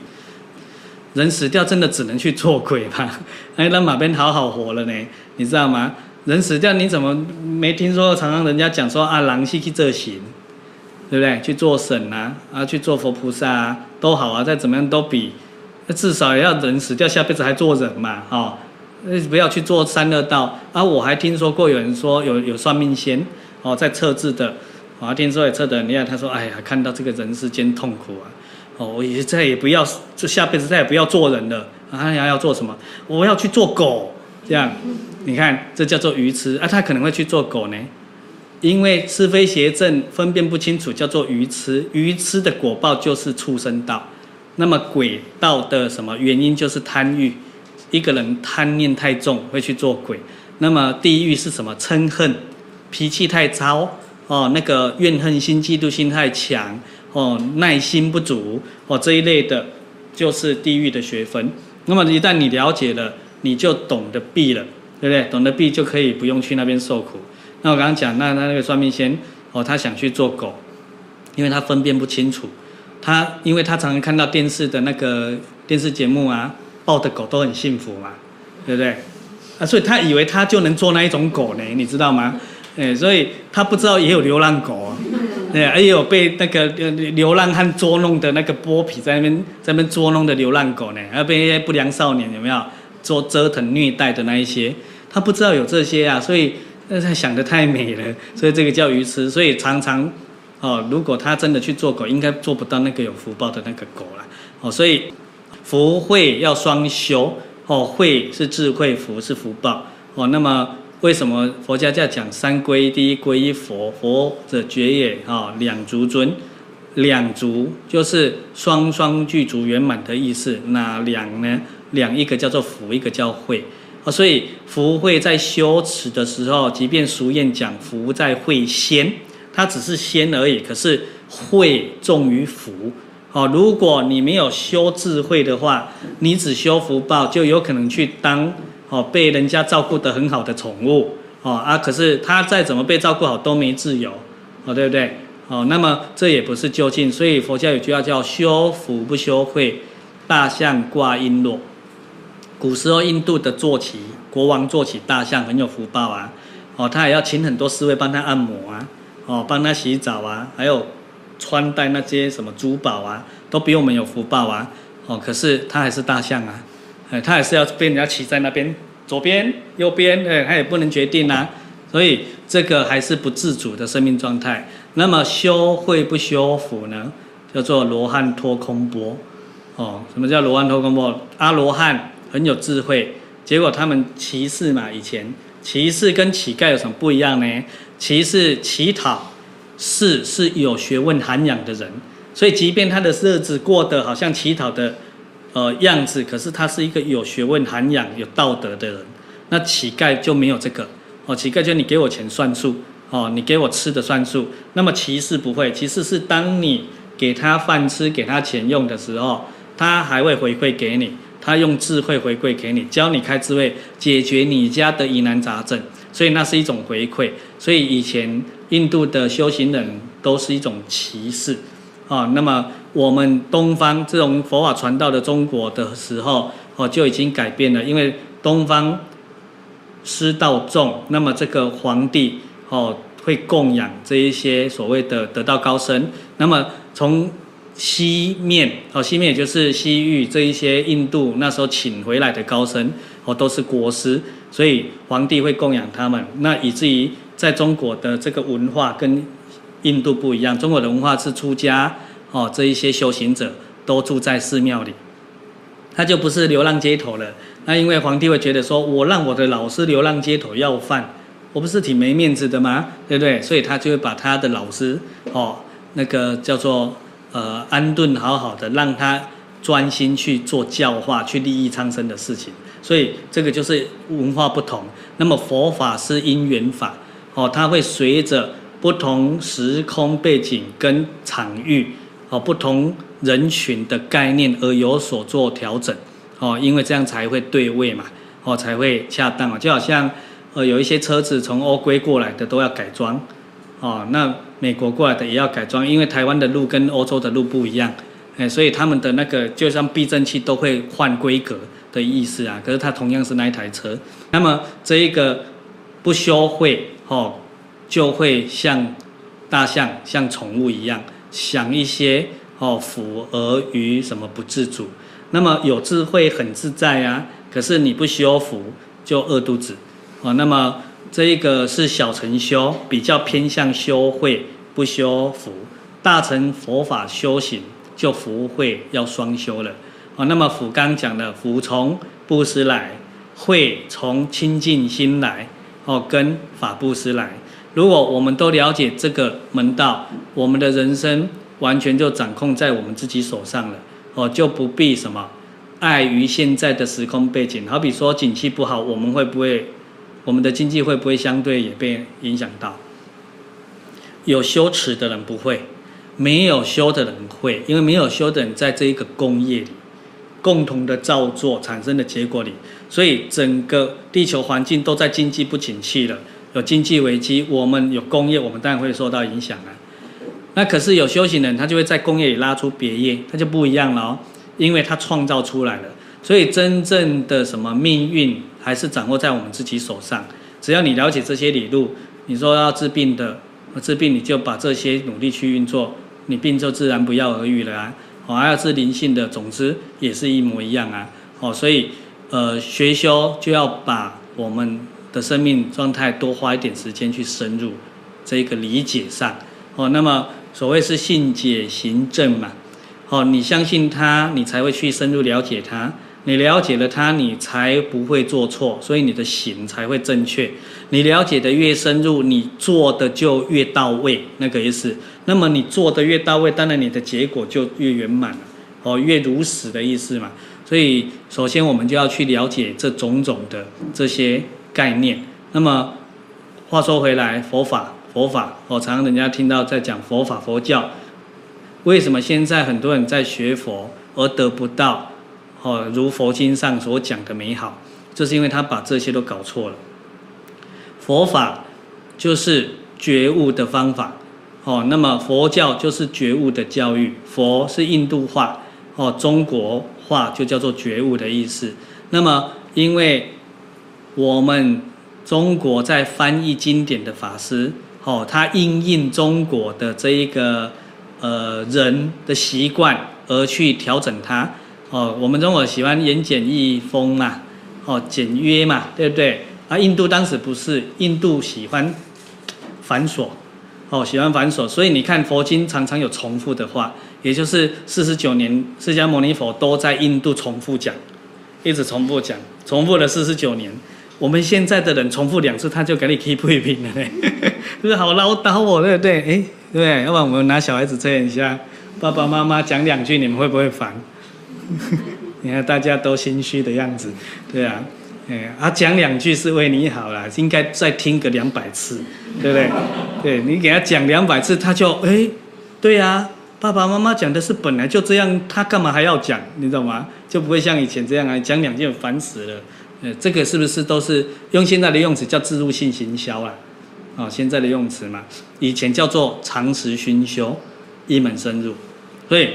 人死掉真的只能去做鬼吧？*laughs* 哎，那哪边好好活了呢？你知道吗？人死掉你怎么没听说？常常人家讲说啊，人死去这行，对不对？去做神啊，啊，去做佛菩萨啊，都好啊，再怎么样都比。至少也要人死掉，下辈子还做人嘛，哦，不要去做三恶道啊！我还听说过有人说有有算命仙哦，在测字的，我还听说也测的，你看他说，哎呀，看到这个人世间痛苦啊，哦，我也再也不要，就下辈子再也不要做人了，啊，还要做什么？我要去做狗，这样，你看这叫做愚痴啊！他可能会去做狗呢，因为是非邪正分辨不清楚，叫做愚痴，愚痴的果报就是畜生道。那么鬼道的什么原因就是贪欲，一个人贪念太重会去做鬼。那么地狱是什么？嗔恨，脾气太糟哦，那个怨恨心、嫉妒心太强哦，耐心不足哦，这一类的，就是地狱的学分。那么一旦你了解了，你就懂得避了，对不对？懂得避就可以不用去那边受苦。那我刚刚讲，那那那个算命仙哦，他想去做狗，因为他分辨不清楚。他，因为他常常看到电视的那个电视节目啊，抱的狗都很幸福嘛，对不对？啊，所以他以为他就能做那一种狗呢，你知道吗？哎，所以他不知道也有流浪狗啊，对，也有被那个流浪汉捉弄的那个剥皮在那边在那边捉弄的流浪狗呢，还有被一些不良少年有没有做折腾虐待的那一些，他不知道有这些啊，所以那他想得太美了，所以这个叫愚痴，所以常常。哦，如果他真的去做狗，应该做不到那个有福报的那个狗了。哦，所以福慧要双修。哦，慧是智慧，福是福报。哦，那么为什么佛家在讲三皈依？第一皈依佛，佛者觉也。啊，两足尊，两足就是双双具足圆满的意思。哪两呢？两一个叫做福，一个叫慧。啊，所以福慧在修持的时候，即便俗谚讲福在慧先。它只是仙而已，可是慧重于福。好，如果你没有修智慧的话，你只修福报，就有可能去当哦被人家照顾得很好的宠物哦啊，可是他再怎么被照顾好都没自由哦，对不对？哦，那么这也不是究竟。所以佛教有句话叫修福不修慧，大象挂璎珞。古时候印度的坐骑国王坐骑大象很有福报啊，哦，他也要请很多侍卫帮他按摩啊。哦，帮他洗澡啊，还有穿戴那些什么珠宝啊，都比我们有福报啊。哦，可是他还是大象啊，哎，他还是要被人家骑在那边，左边、右边，哎，他也不能决定啊。所以这个还是不自主的生命状态。那么修会不修福呢？叫做罗汉托空钵。哦，什么叫罗汉托空钵？阿罗汉很有智慧，结果他们骑士嘛，以前。骑士跟乞丐有什么不一样呢？其实乞讨是是有学问涵养的人，所以即便他的日子过得好像乞讨的呃样子，可是他是一个有学问涵养、有道德的人。那乞丐就没有这个。哦，乞丐就你给我钱算数。哦，你给我吃的算数。那么骑士不会，骑士是当你给他饭吃、给他钱用的时候，他还会回馈给你，他用智慧回馈给你，教你开智慧，解决你家的疑难杂症。所以那是一种回馈，所以以前印度的修行人都是一种歧视，啊，那么我们东方这种佛法传到的中国的时候，哦就已经改变了，因为东方师道重，那么这个皇帝哦会供养这一些所谓的得道高僧，那么从西面哦西面也就是西域这一些印度那时候请回来的高僧哦都是国师。所以皇帝会供养他们，那以至于在中国的这个文化跟印度不一样。中国的文化是出家哦，这一些修行者都住在寺庙里，他就不是流浪街头了。那因为皇帝会觉得说，我让我的老师流浪街头要饭，我不是挺没面子的吗？对不对？所以他就会把他的老师哦，那个叫做呃安顿好好的，让他专心去做教化，去利益苍生的事情。所以这个就是文化不同。那么佛法是因缘法，哦，它会随着不同时空背景跟场域，哦不同人群的概念而有所做调整。哦，因为这样才会对位嘛，哦才会恰当啊，就好像呃有一些车子从欧规过来的都要改装。哦，那美国过来的也要改装，因为台湾的路跟欧洲的路不一样，哎，所以他们的那个就像避震器都会换规格的意思啊，可是它同样是那一台车，那么这一个不修会哦，就会像大象像宠物一样想一些哦腐而于什么不自主，那么有智慧很自在啊，可是你不修福就饿肚子。哦，那么这一个是小乘修，比较偏向修慧不修福，大乘佛法修行就福慧要双修了。哦，那么福刚讲的福从布施来，慧从清净心来，哦，跟法布施来。如果我们都了解这个门道，我们的人生完全就掌控在我们自己手上了。哦，就不必什么碍于现在的时空背景。好比说景气不好，我们会不会，我们的经济会不会相对也被影响到？有修持的人不会，没有修的人会，因为没有修的人在这一个工业里。共同的造作产生的结果里，所以整个地球环境都在经济不景气了，有经济危机，我们有工业，我们当然会受到影响啊。那可是有修行人，他就会在工业里拉出别业，他就不一样了哦，因为他创造出来了。所以真正的什么命运，还是掌握在我们自己手上。只要你了解这些理路，你说要治病的，治病你就把这些努力去运作，你病就自然不药而愈了啊。哦，还要是灵性的，总之也是一模一样啊。哦，所以呃，学修就要把我们的生命状态多花一点时间去深入这个理解上。哦，那么所谓是信解行证嘛。哦，你相信他，你才会去深入了解他。你了解了它，你才不会做错，所以你的行才会正确。你了解的越深入，你做的就越到位，那个意思。那么你做的越到位，当然你的结果就越圆满了，哦，越如实的意思嘛。所以首先我们就要去了解这种种的这些概念。那么话说回来，佛法佛法，我常常人家听到在讲佛法佛教，为什么现在很多人在学佛而得不到哦，如佛经上所讲的美好，就是因为他把这些都搞错了。佛法就是觉悟的方法，哦，那么佛教就是觉悟的教育。佛是印度话，哦，中国话就叫做觉悟的意思。那么，因为我们中国在翻译经典的法师，哦，他应应中国的这一个呃人的习惯而去调整它，哦，我们中国喜欢言简意丰嘛，哦，简约嘛，对不对？啊，印度当时不是，印度喜欢繁琐，哦，喜欢繁琐，所以你看佛经常常有重复的话，也就是四十九年，释迦牟尼佛都在印度重复讲，一直重复讲，重复了四十九年。我们现在的人重复两次，他就给你 keep 一瓶了嘞，*laughs* 就是好唠叨哦，对不对？哎，对，要不然我们拿小孩子测一下，爸爸妈妈讲两句，你们会不会烦？*laughs* 你看大家都心虚的样子，对啊。哎，啊，讲两句是为你好啦，应该再听个两百次，对不对？*laughs* 对，你给他讲两百次，他就哎，对呀、啊，爸爸妈妈讲的是本来就这样，他干嘛还要讲？你懂吗？就不会像以前这样啊，讲两句烦死了。呃，这个是不是都是用现在的用词叫自入性行销啊？哦，现在的用词嘛，以前叫做常识熏修，一门深入。所以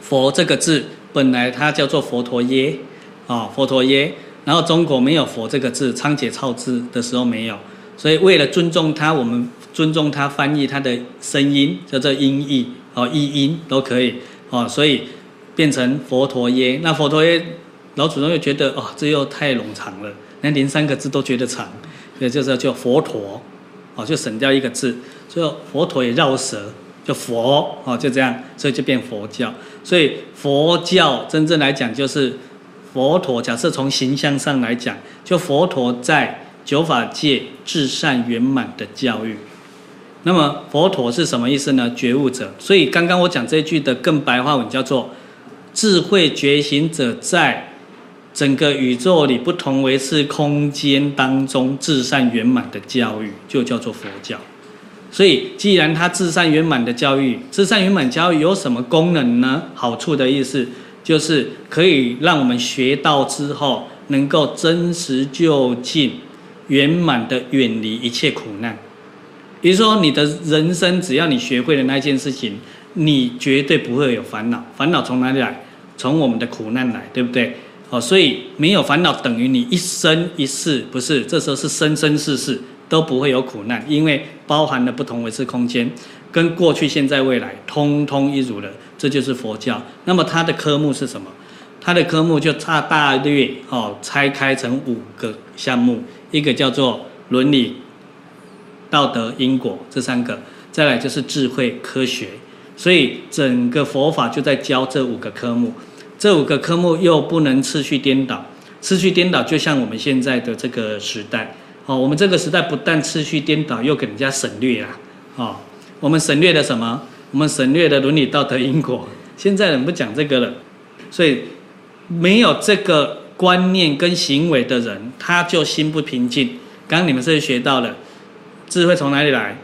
佛这个字本来它叫做佛陀耶，啊，佛陀耶。然后中国没有“佛”这个字，仓颉造字的时候没有，所以为了尊重他，我们尊重他翻译他的声音，叫做音译哦，译音都可以哦，所以变成佛陀耶。那佛陀耶，老祖宗又觉得哦，这又太冗长了，连连三个字都觉得长，所以就是叫佛陀哦，就省掉一个字，所以佛陀也绕舌，就佛哦，就这样，所以就变佛教。所以佛教真正来讲就是。佛陀假设从形象上来讲，就佛陀在九法界至善圆满的教育。那么佛陀是什么意思呢？觉悟者。所以刚刚我讲这句的更白话文叫做智慧觉醒者，在整个宇宙里不同维次空间当中至善圆满的教育，就叫做佛教。所以，既然它至善圆满的教育，至善圆满教育有什么功能呢？好处的意思就是可以让我们学到之后，能够真实就近、圆满的远离一切苦难。比如说，你的人生只要你学会了那件事情，你绝对不会有烦恼。烦恼从哪里来？从我们的苦难来，对不对？哦，所以没有烦恼等于你一生一世不是？这时候是生生世世。都不会有苦难，因为包含了不同维次空间，跟过去、现在、未来通通一如了。这就是佛教。那么它的科目是什么？它的科目就差大略哦，拆开成五个项目，一个叫做伦理、道德、因果这三个，再来就是智慧、科学。所以整个佛法就在教这五个科目。这五个科目又不能次序颠倒，次序颠倒就像我们现在的这个时代。哦，我们这个时代不但次序颠倒，又给人家省略了。哦，我们省略了什么？我们省略了伦理、道德、因果。现在人不讲这个了，所以没有这个观念跟行为的人，他就心不平静。刚刚你们是学到了？智慧从哪里来？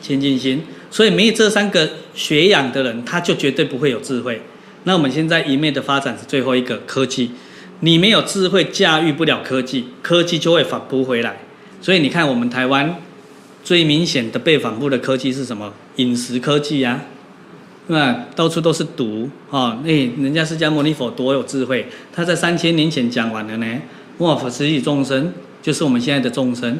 清净心。所以没有这三个学养的人，他就绝对不会有智慧。那我们现在一昧的发展是最后一个科技。你没有智慧，驾驭不了科技，科技就会反扑回来。所以你看，我们台湾最明显的被反扑的科技是什么？饮食科技呀，对吧？到处都是毒啊！那人家释迦牟尼佛多有智慧，他在三千年前讲完了呢。末法时期众生，就是我们现在的众生，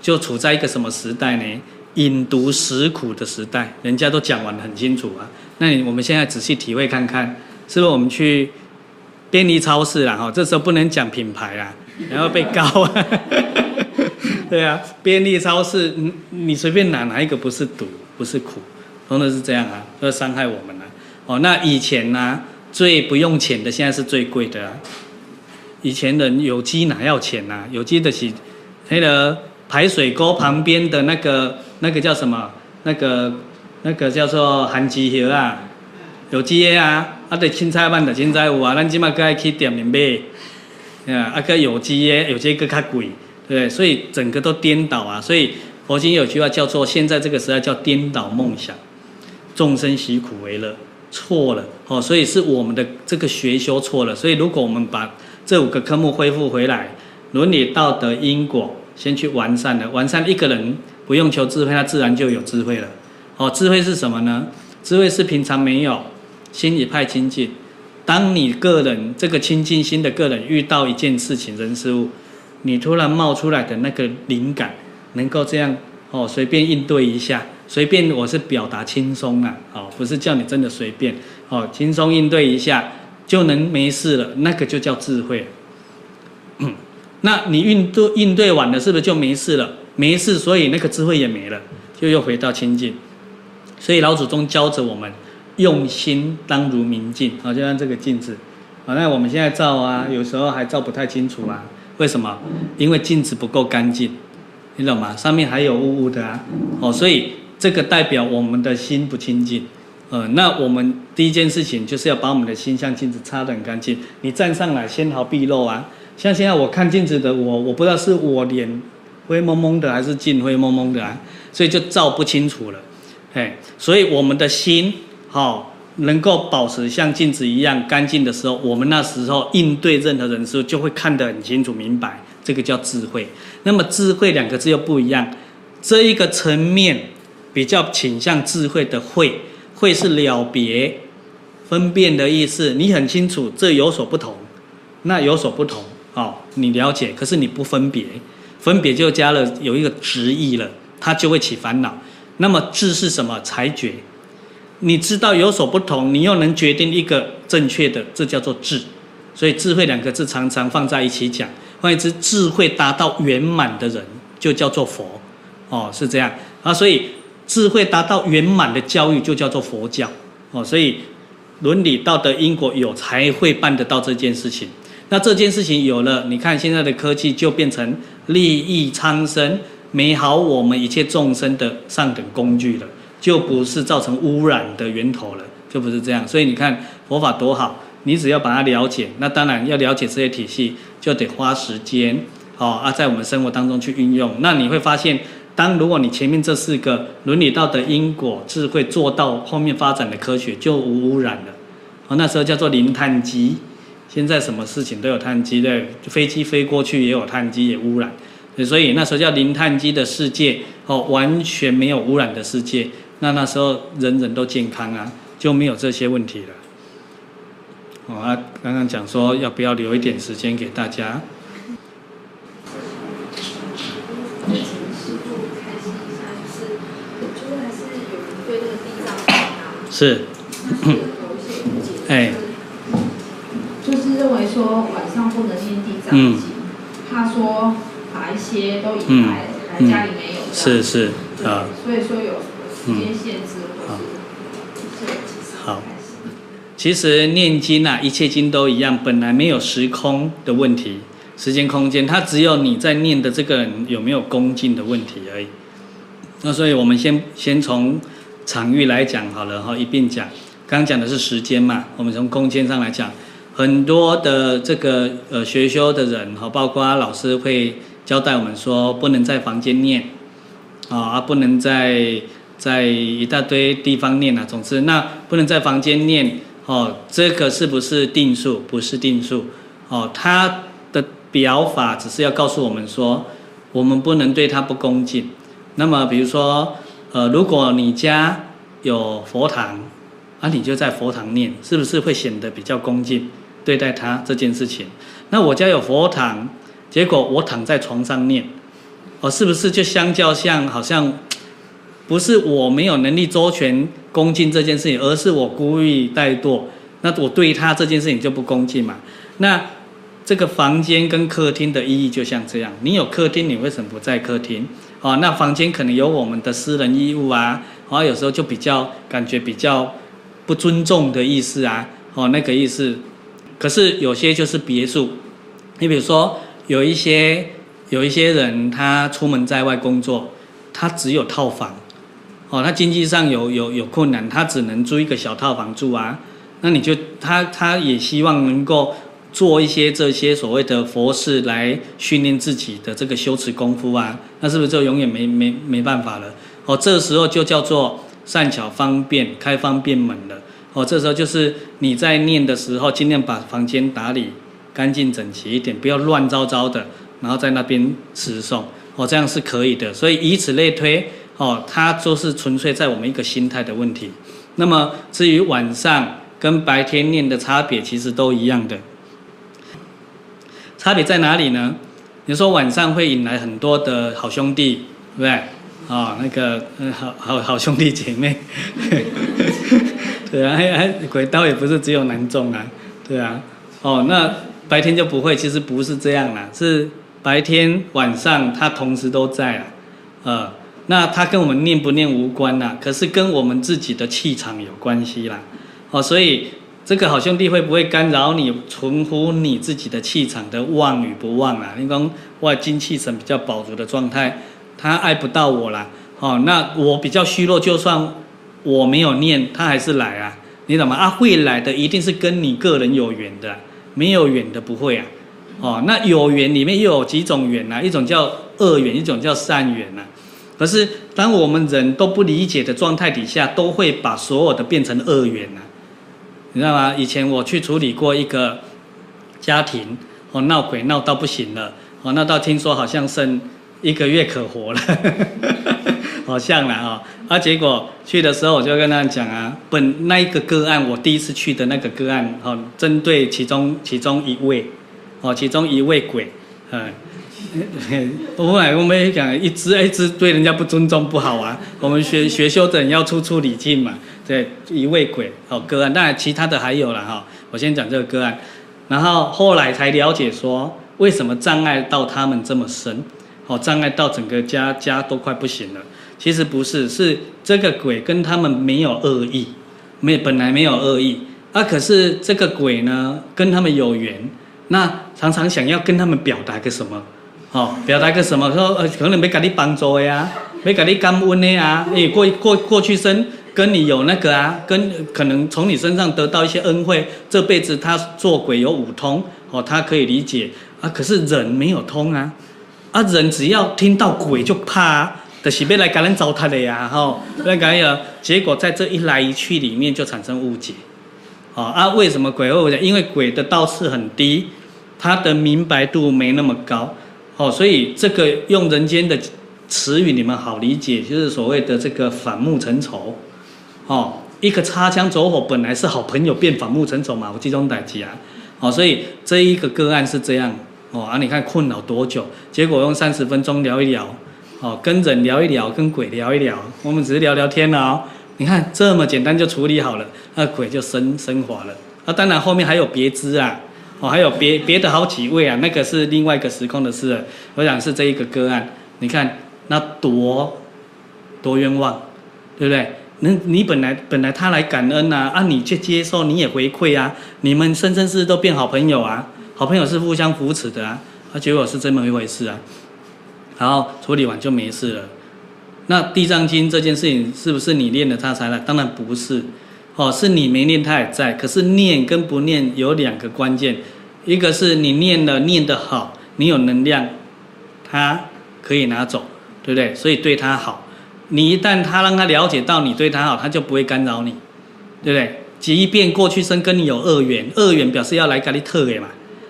就处在一个什么时代呢？饮毒食苦的时代，人家都讲完得很清楚啊。那你我们现在仔细体会看看，是不是我们去？便利超市啦，哈，这时候不能讲品牌啦，*laughs* 然后被告啊。*laughs* 对啊，便利超市，你你随便拿哪一个不是毒，不是苦，通常是这样啊，要伤害我们啊。哦，那以前呢、啊，最不用钱的，现在是最贵的啊。以前人有机哪要钱呐、啊？有机的是那个排水沟旁边的那个那个叫什么？那个那个叫做含积叶啊。有机的啊，啊，对青菜版的青菜有啊，咱即马该去店里买，啊，啊个有机的，有机个较贵，对，所以整个都颠倒啊，所以佛经有句话叫做，现在这个时代叫颠倒梦想，众生习苦为乐，错了，哦，所以是我们的这个学修错了，所以如果我们把这五个科目恢复回来，伦理道德因果先去完善了，完善一个人不用求智慧，他自然就有智慧了，哦，智慧是什么呢？智慧是平常没有。心一派清净，当你个人这个清净心的个人遇到一件事情、人事物，你突然冒出来的那个灵感，能够这样哦，随便应对一下，随便我是表达轻松啊，哦，不是叫你真的随便哦，轻松应对一下就能没事了，那个就叫智慧。嗯，*coughs* 那你应对应对完了，是不是就没事了？没事，所以那个智慧也没了，就又回到清净。所以老祖宗教着我们。用心当如明镜，好，就像这个镜子，好，那我们现在照啊，有时候还照不太清楚啊。为什么？因为镜子不够干净，你懂吗？上面还有雾雾的啊。哦，所以这个代表我们的心不清净。呃，那我们第一件事情就是要把我们的心像镜子擦得很干净。你站上来纤毫毕露啊。像现在我看镜子的我，我不知道是我脸灰蒙蒙的还是镜灰蒙蒙的啊，所以就照不清楚了。哎，所以我们的心。好，能够保持像镜子一样干净的时候，我们那时候应对任何人事就会看得很清楚明白，这个叫智慧。那么智慧两个字又不一样，这一个层面比较倾向智慧的慧，慧是了别、分辨的意思。你很清楚这有所不同，那有所不同，好，你了解，可是你不分别，分别就加了有一个执意了，它就会起烦恼。那么智是什么？裁决。你知道有所不同，你又能决定一个正确的，这叫做智。所以智慧两个字常常放在一起讲。换言之，智慧达到圆满的人就叫做佛。哦，是这样啊。所以智慧达到圆满的教育就叫做佛教。哦，所以伦理道德因果有才会办得到这件事情。那这件事情有了，你看现在的科技就变成利益苍生、美好我们一切众生的上等工具了。就不是造成污染的源头了，就不是这样。所以你看佛法多好，你只要把它了解，那当然要了解这些体系，就得花时间，好啊，在我们生活当中去运用。那你会发现，当如果你前面这四个伦理道德因果智慧做到后面发展的科学就无污染了，哦，那时候叫做零碳基。现在什么事情都有碳基，对，飞机飞过去也有碳基，也污染。所以那时候叫零碳基的世界，哦，完全没有污染的世界。那那时候人人都健康啊，就没有这些问题了。哦，啊，刚刚讲说要不要留一点时间给大家？是。哎。就是认为说晚上不能念地藏经，他说把一些都引来，来家里没有。是是啊。所以说有时间限制。好。好。其实念经啊，一切经都一样，本来没有时空的问题，时间空间，它只有你在念的这个人有没有恭敬的问题而已。那所以我们先先从场域来讲好了哈，一并讲。刚刚讲的是时间嘛，我们从空间上来讲。很多的这个呃学修的人哈，包括老师会交代我们说，不能在房间念，啊，不能在在一大堆地方念啊。总之，那不能在房间念，哦，这个是不是定数？不是定数，哦，他的表法只是要告诉我们说，我们不能对他不恭敬。那么，比如说，呃，如果你家有佛堂，啊，你就在佛堂念，是不是会显得比较恭敬？对待他这件事情，那我家有佛堂，结果我躺在床上念，哦，是不是就相较像好像，不是我没有能力周全恭敬这件事情，而是我故意怠惰，那我对他这件事情就不恭敬嘛？那这个房间跟客厅的意义就像这样，你有客厅，你为什么不在客厅？哦，那房间可能有我们的私人衣物啊，哦，有时候就比较感觉比较不尊重的意思啊，哦，那个意思。可是有些就是别墅，你比如说有一些有一些人，他出门在外工作，他只有套房，哦，他经济上有有有困难，他只能租一个小套房住啊。那你就他他也希望能够做一些这些所谓的佛事来训练自己的这个修持功夫啊，那是不是就永远没没没办法了？哦，这时候就叫做善巧方便开方便门了。哦，这时候就是你在念的时候，尽量把房间打理干净整齐一点，不要乱糟糟的，然后在那边持诵，哦，这样是可以的。所以以此类推，哦，它就是纯粹在我们一个心态的问题。那么至于晚上跟白天念的差别，其实都一样的。差别在哪里呢？你说晚上会引来很多的好兄弟，对不对？啊，那个好好好兄弟姐妹。*laughs* 对啊，还还鬼道也不是只有男众啊，对啊，哦，那白天就不会，其实不是这样啦，是白天晚上他同时都在啊，呃，那他跟我们念不念无关啦，可是跟我们自己的气场有关系啦，哦，所以这个好兄弟会不会干扰你，存乎你自己的气场的旺与不旺啊？你讲我精气神比较饱足的状态，他爱不到我啦，哦，那我比较虚弱，就算。我没有念，他还是来啊，你懂吗？啊，会来的一定是跟你个人有缘的，没有缘的不会啊。哦，那有缘里面又有几种缘啊？一种叫恶缘，一种叫善缘啊。可是当我们人都不理解的状态底下，都会把所有的变成恶缘啊。你知道吗？以前我去处理过一个家庭，哦，闹鬼闹到不行了，哦，闹到听说好像剩一个月可活了。*laughs* 好像啦啊，啊，结果去的时候我就跟他讲啊，本那一个个案，我第一次去的那个个案，哦，针对其中其中一位，哦，其中一位鬼，嗯，我来我们也讲一直一直对人家不尊重不好啊，我们学学修的人要处处礼敬嘛，对，一位鬼，哦，个案，当然其他的还有了哈，我先讲这个个案，然后后来才了解说，为什么障碍到他们这么深，哦，障碍到整个家家都快不行了。其实不是，是这个鬼跟他们没有恶意，没本来没有恶意啊。可是这个鬼呢，跟他们有缘，那常常想要跟他们表达个什么，哦，表达个什么，说呃，可能没给你帮助呀，没给你感恩的呀，哎，过过过去生跟你有那个啊，跟可能从你身上得到一些恩惠，这辈子他做鬼有五通，哦，他可以理解啊。可是人没有通啊，啊，人只要听到鬼就怕啊。就是要来给人糟蹋的呀，吼，那个呀，结果在这一来一去里面就产生误解，哦啊，为什么鬼会误解？因为鬼的道次很低，他的明白度没那么高，哦，所以这个用人间的词语你们好理解，就是所谓的这个反目成仇，哦，一个擦枪走火本来是好朋友变反目成仇嘛，我集中打击啊，哦，所以这一个个案是这样，哦啊，你看困扰多久？结果用三十分钟聊一聊。哦，跟人聊一聊，跟鬼聊一聊，我们只是聊聊天了哦。你看这么简单就处理好了，那鬼就升升华了。啊，当然后面还有别枝啊，哦，还有别别的好几位啊，那个是另外一个时空的事。我想是这一个个案，你看那多多冤枉，对不对？那你本来本来他来感恩呐，啊，你去接受，你也回馈啊，你们生生世世都变好朋友啊，好朋友是互相扶持的啊，啊，结果是这么一回事啊。然后处理完就没事了。那地藏经这件事情是不是你念了他才来？当然不是，哦，是你没念他也在。可是念跟不念有两个关键，一个是你念了念得好，你有能量，他可以拿走，对不对？所以对他好。你一旦他让他了解到你对他好，他就不会干扰你，对不对？即便过去生跟你有恶缘，恶缘表示要来给你特给嘛，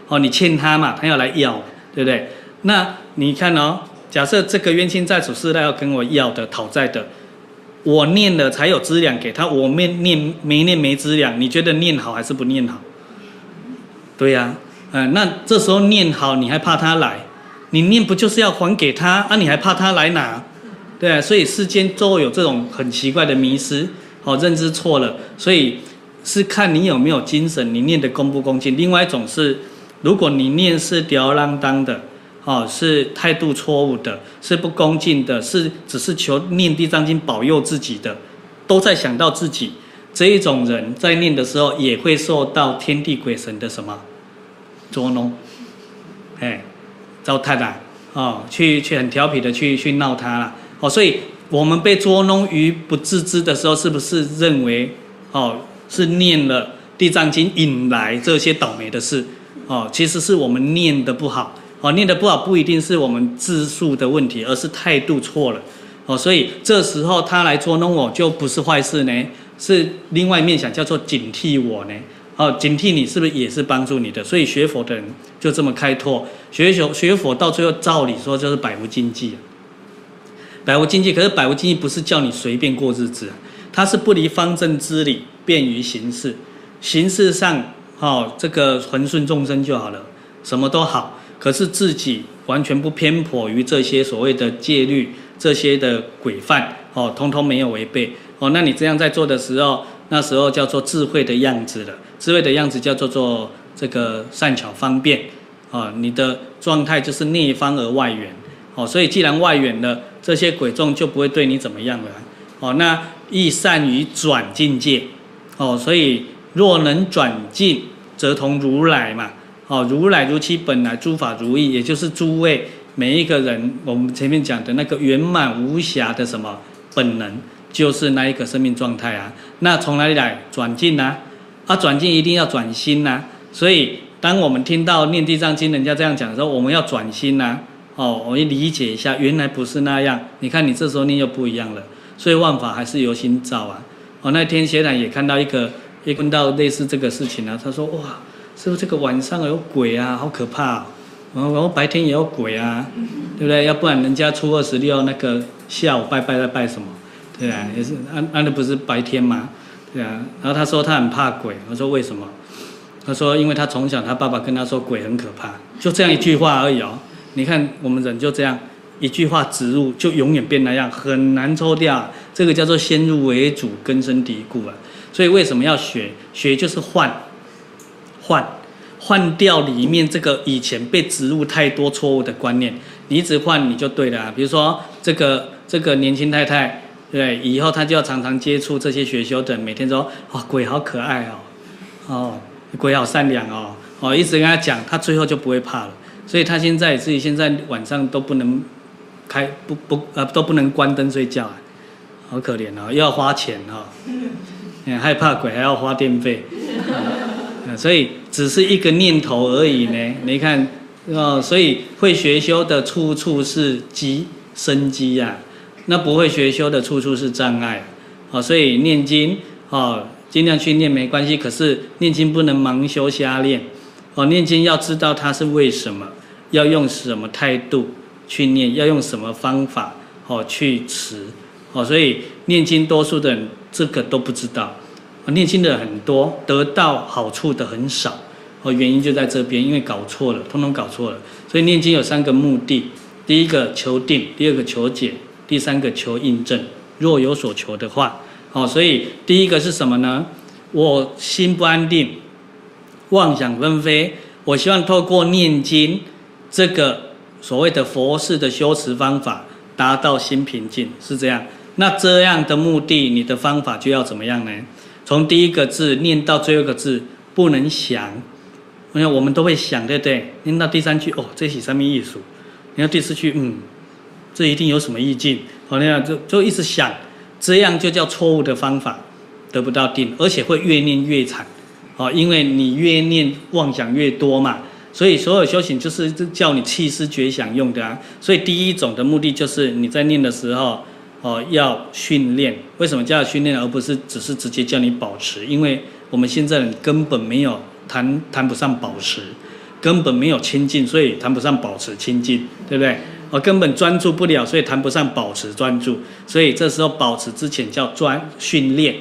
哦，你欠他嘛，他要来要，对不对？那你看哦。假设这个冤亲债主是来要跟我要的讨债的，我念了才有资粮给他，我没念没念没资粮，你觉得念好还是不念好？对呀、嗯，那这时候念好你还怕他来？你念不就是要还给他啊？你还怕他来拿？对啊，所以世间都有这种很奇怪的迷思，哦，认知错了，所以是看你有没有精神，你念的恭不恭敬。另外一种是，如果你念是吊儿郎当的。哦，是态度错误的，是不恭敬的，是只是求念地藏经保佑自己的，都在想到自己。这一种人在念的时候，也会受到天地鬼神的什么捉弄，哎，糟蹋啦，哦，去去很调皮的去去闹他了。哦，所以我们被捉弄于不自知的时候，是不是认为哦是念了地藏经引来这些倒霉的事？哦，其实是我们念的不好。哦，念得不好不一定是我们字数的问题，而是态度错了。哦，所以这时候他来捉弄我就不是坏事呢，是另外一面想叫做警惕我呢。哦，警惕你是不是也是帮助你的？所以学佛的人就这么开拓，学学学佛到最后照理说就是百无禁忌。百无禁忌，可是百无禁忌不是叫你随便过日子，它是不离方正之理，便于行事。形式上，哦，这个恒顺众生就好了，什么都好。可是自己完全不偏颇于这些所谓的戒律、这些的规范，哦，通通没有违背，哦，那你这样在做的时候，那时候叫做智慧的样子了。智慧的样子叫做做这个善巧方便，哦，你的状态就是内方而外圆，哦，所以既然外圆了，这些鬼众就不会对你怎么样了，哦，那亦善于转境界，哦，所以若能转境，则同如来嘛。哦，如来如其本来，诸法如意，也就是诸位每一个人，我们前面讲的那个圆满无瑕的什么本能，就是那一个生命状态啊。那从哪里来转进呢？啊，转进一定要转心呐、所以，当我们听到念地藏经，人家这样讲的时候，我们要转心呐、哦，我们理解一下，原来不是那样。你看，你这时候念又不一样了。所以，万法还是由心造啊。哦，那天学长也看到一个，也看到类似这个事情啊。他说，哇。是不是这个晚上有鬼啊？好可怕、哦！然后白天也有鬼啊，对不对？要不然人家初二十六那个下午拜拜在拜什么？对啊，也是按按的不是白天吗？对啊。然后他说他很怕鬼，我说为什么？他说因为他从小他爸爸跟他说鬼很可怕，就这样一句话而已哦。你看我们人就这样一句话植入，就永远变那样，很难抽掉。这个叫做先入为主，根深蒂固啊。所以为什么要学？学就是换。换换掉里面这个以前被植入太多错误的观念，你一直换你就对了。比如说这个这个年轻太太，对，以后她就要常常接触这些学修的，每天说哦，鬼好可爱哦，哦鬼好善良哦，哦一直跟他讲，他最后就不会怕了。所以他现在自己现在晚上都不能开不不呃都不能关灯睡觉，好可怜哦，又要花钱哦，*laughs* 嗯，害怕鬼还要花电费。所以只是一个念头而已呢，你看，哦，所以会学修的处处是机生机呀，那不会学修的处处是障碍，哦，所以念经哦，尽量去念没关系，可是念经不能盲修瞎练，哦，念经要知道它是为什么，要用什么态度去念，要用什么方法哦去持，哦，所以念经多数的人这个都不知道，念经的很多，得到好处的很少，哦，原因就在这边，因为搞错了，通通搞错了，所以念经有三个目的，第一个求定，第二个求解。第三个求印证，若有所求的话，哦，所以第一个是什么呢？我心不安定，妄想纷飞，我希望透过念经这个所谓的佛事的修持方法，达到心平静，是这样。那这样的目的，你的方法就要怎么样呢？从第一个字念到最后一个字，不能想。因为我们都会想，对不对？念到第三句，哦，这是什么意思？念到第四句，嗯。这一定有什么意境？好，那样就就一直想，这样就叫错误的方法，得不到定，而且会越念越惨。哦，因为你越念妄想越多嘛，所以所有修行就是叫你弃思绝想用的啊。所以第一种的目的就是你在念的时候，哦，要训练。为什么叫训练，而不是只是直接叫你保持？因为我们现在人根本没有谈谈不上保持，根本没有清净，所以谈不上保持清净，对不对？我根本专注不了，所以谈不上保持专注。所以这时候保持之前叫专训练。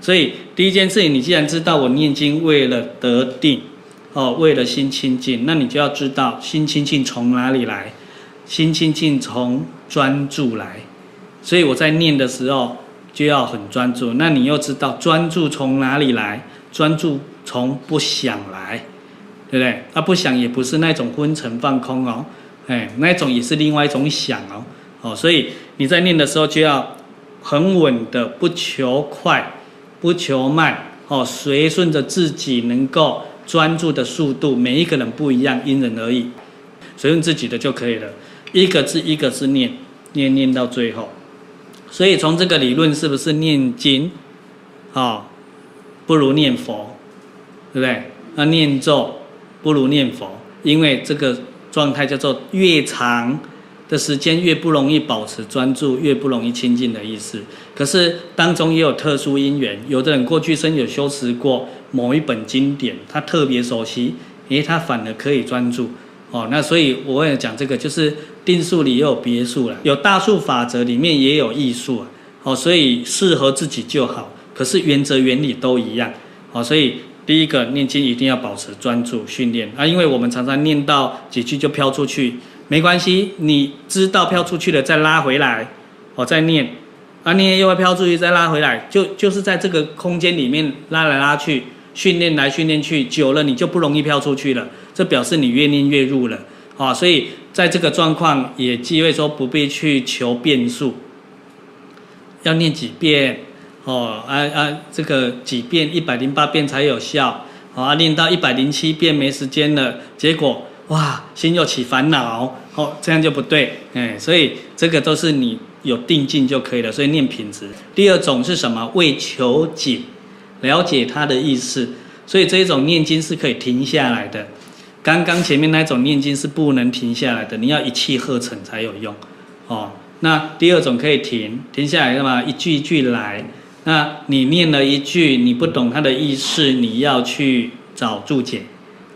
所以第一件事情，你既然知道我念经为了得定，哦，为了心清净，那你就要知道心清净从哪里来？心清净从专注来。所以我在念的时候就要很专注。那你又知道专注从哪里来？专注从不想来，对不对？啊，不想也不是那种昏沉放空哦。哎，那种也是另外一种想哦，哦，所以你在念的时候就要很稳的，不求快，不求慢，哦，随顺着自己能够专注的速度，每一个人不一样，因人而异，随顺自己的就可以了。一个字一个字念，念念到最后。所以从这个理论是不是念经，哦，不如念佛，对不对？那念咒不如念佛，因为这个。状态叫做越长的时间越不容易保持专注，越不容易清净的意思。可是当中也有特殊因缘，有的人过去生有修持过某一本经典，他特别熟悉，诶，他反而可以专注。哦，那所以我也讲这个，就是定数里也有别数了，有大数法则里面也有异数啊。哦，所以适合自己就好。可是原则原理都一样。哦，所以。第一个念经一定要保持专注训练啊，因为我们常常念到几句就飘出去，没关系，你知道飘出去了再拉回来，哦，再念，啊，念又会飘出去再拉回来，就就是在这个空间里面拉来拉去，训练来训练去，久了你就不容易飘出去了，这表示你越念越入了，啊，所以在这个状况也机会说不必去求变数，要念几遍。哦，啊啊，这个几遍一百零八遍才有效，啊，念到一百零七遍没时间了，结果哇，心又起烦恼，哦，这样就不对，哎，所以这个都是你有定境就可以了，所以念品质。第二种是什么？为求解，了解它的意思，所以这一种念经是可以停下来的。刚刚前面那种念经是不能停下来的，你要一气呵成才有用，哦，那第二种可以停，停下来干嘛？一句一句来。那你念了一句，你不懂它的意思，你要去找注解，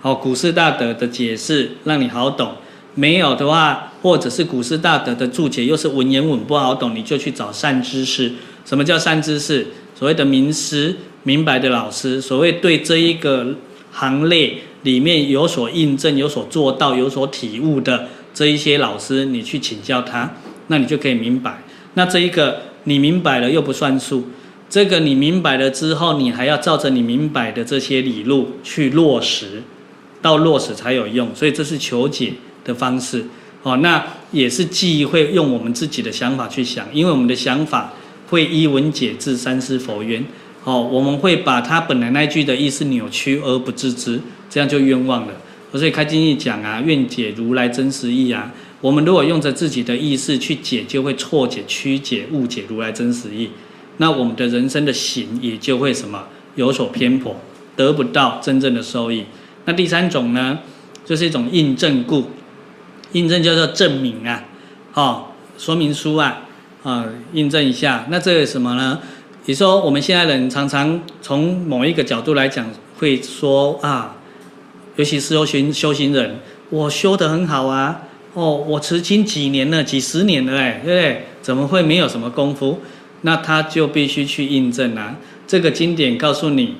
好，古师大德的解释让你好懂。没有的话，或者是古师大德的注解又是文言文不好懂，你就去找善知识。什么叫善知识？所谓的名师、明白的老师，所谓对这一个行类里面有所印证、有所做到、有所体悟的这一些老师，你去请教他，那你就可以明白。那这一个你明白了又不算数。这个你明白了之后，你还要照着你明白的这些理路去落实，到落实才有用。所以这是求解的方式。哦，那也是既会用我们自己的想法去想，因为我们的想法会依文解字，三思佛缘。哦，我们会把他本来那句的意思扭曲而不自知，这样就冤枉了。所以开经义讲啊，愿解如来真实意啊。我们如果用着自己的意识去解，就会错解、曲解、误解如来真实意。那我们的人生的行也就会什么有所偏颇，得不到真正的收益。那第三种呢，就是一种印证故，印证叫做证明啊，哦，说明书啊，啊，印证一下。那这个什么呢？你说我们现在人常常从某一个角度来讲，会说啊，尤其是修行修行人，我修得很好啊，哦，我持经几年了，几十年了，哎，对不对？怎么会没有什么功夫？那他就必须去印证啊。这个经典告诉你，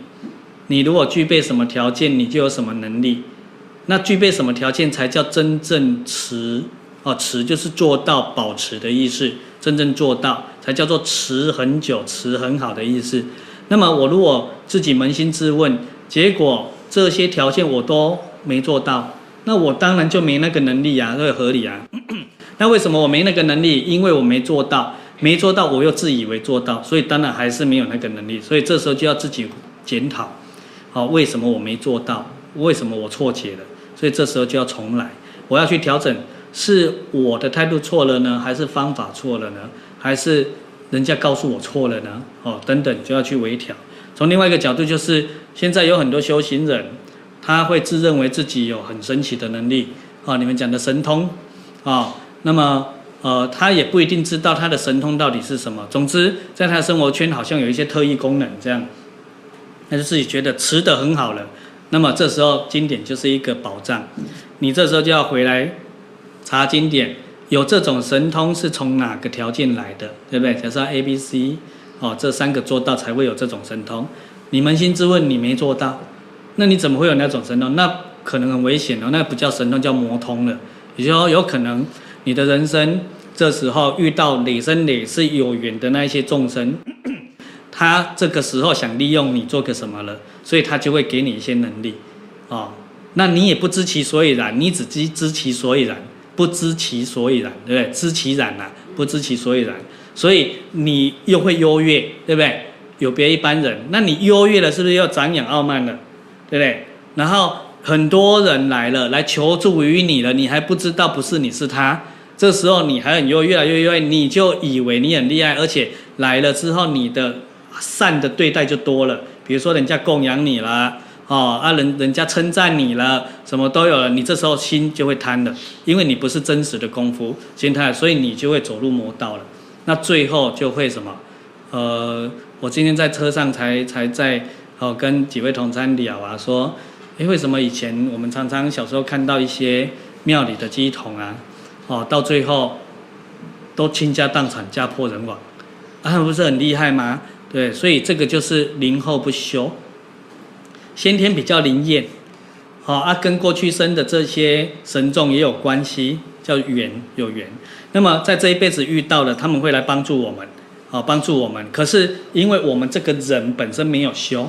你如果具备什么条件，你就有什么能力。那具备什么条件才叫真正持？哦，持就是做到保持的意思，真正做到才叫做持很久、持很好的意思。那么我如果自己扪心自问，结果这些条件我都没做到，那我当然就没那个能力啊，这合理啊。*clears throat* 那为什么我没那个能力？因为我没做到，没做到，我又自以为做到，所以当然还是没有那个能力。所以这时候就要自己检讨，好，为什么我没做到？为什么我错解了？所以这时候就要重来，我要去调整。是我的态度错了呢，还是方法错了呢？还是人家告诉我错了呢？哦，等等，就要去微调。从另外一个角度，就是现在有很多修行人，他会自认为自己有很神奇的能力，啊，你们讲的神通，啊，那么呃，他也不一定知道他的神通到底是什么。总之，在他的生活圈好像有一些特异功能，这样，他就自己觉得持得很好了。那么这时候经典就是一个保障，你这时候就要回来。查经典，有这种神通是从哪个条件来的，对不对？假设 A、B、C，哦，这三个做到才会有这种神通。你扪心自问，你没做到，那你怎么会有那种神通？那可能很危险哦，那不叫神通，叫魔通了。也就是说，有可能你的人生这时候遇到累生累世有缘的那一些众生，*clears throat* 他这个时候想利用你做个什么了，所以他就会给你一些能力，哦，那你也不知其所以然，你只知知其所以然。不知其所以然，对不对？知其然啊，不知其所以然，所以你又会优越，对不对？有别一般人，那你优越了，是不是又长养傲慢了，对不对？然后很多人来了，来求助于你了，你还不知道不是你是他，这时候你还很优越，越来越优越，你就以为你很厉害，而且来了之后，你的善的对待就多了，比如说人家供养你了。哦，啊人人家称赞你了，什么都有了，你这时候心就会贪了，因为你不是真实的功夫心态，所以你就会走入魔道了。那最后就会什么？呃，我今天在车上才才在哦跟几位同参聊啊，说，诶，为什么以前我们常常小时候看到一些庙里的乩童啊，哦，到最后都倾家荡产、家破人亡，啊，不是很厉害吗？对，所以这个就是灵后不修。先天比较灵验，好啊，跟过去生的这些神众也有关系，叫缘有缘。那么在这一辈子遇到了，他们会来帮助我们，好帮助我们。可是因为我们这个人本身没有修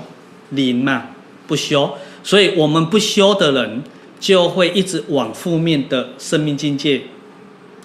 灵嘛，不修，所以我们不修的人就会一直往负面的生命境界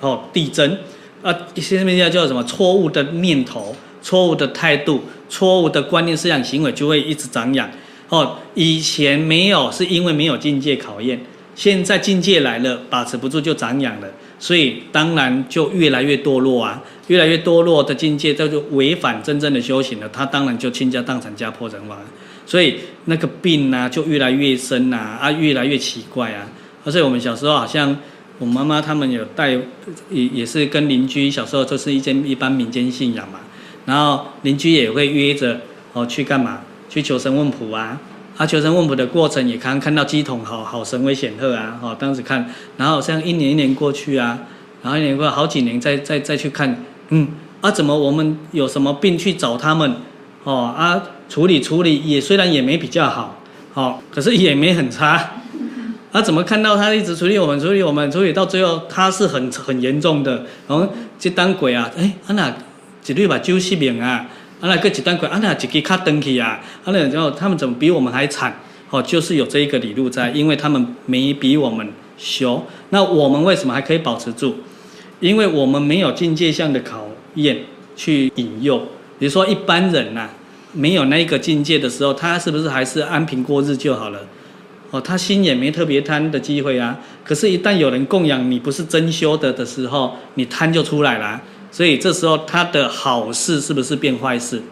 哦递增啊。生命境界叫什么？错误的念头、错误的态度、错误的观念、思想、行为就会一直长养。哦，以前没有，是因为没有境界考验。现在境界来了，把持不住就长养了，所以当然就越来越堕落啊！越来越堕落的境界，这就违反真正的修行了。他当然就倾家荡产、家破人亡，所以那个病呢、就越来越深呐，啊，越来越奇怪啊！而且我们小时候好像，我妈妈他们有带，也也是跟邻居小时候就是一间一般民间信仰嘛，然后邻居也会约着哦去干嘛？去求神问卜啊，啊，求神问卜的过程也看看到鸡桶好好神威显赫啊，哦，当时看，然后像一年一年过去啊，然后一年过好几年再再再去看，嗯，啊，怎么我们有什么病去找他们，哦，啊，处理处理也虽然也没比较好，哦，可是也没很差，啊，怎么看到他一直处理我们处理我们处理到最后他是很很严重的，然后这当鬼啊，哎，啊那一律把揪熄命啊。啊，那个几段轨，啊，那几个卡登去啊，啊，那然后他们怎么比我们还惨？哦，就是有这一个理路在，因为他们没比我们修。那我们为什么还可以保持住？因为我们没有境界上的考验去引诱。比如说一般人呐、啊，没有那个境界的时候，他是不是还是安平过日就好了？哦，他心也没特别贪的机会啊。可是，一旦有人供养你，不是真修的的时候，你贪就出来了。所以这时候他的好事是不是变坏事，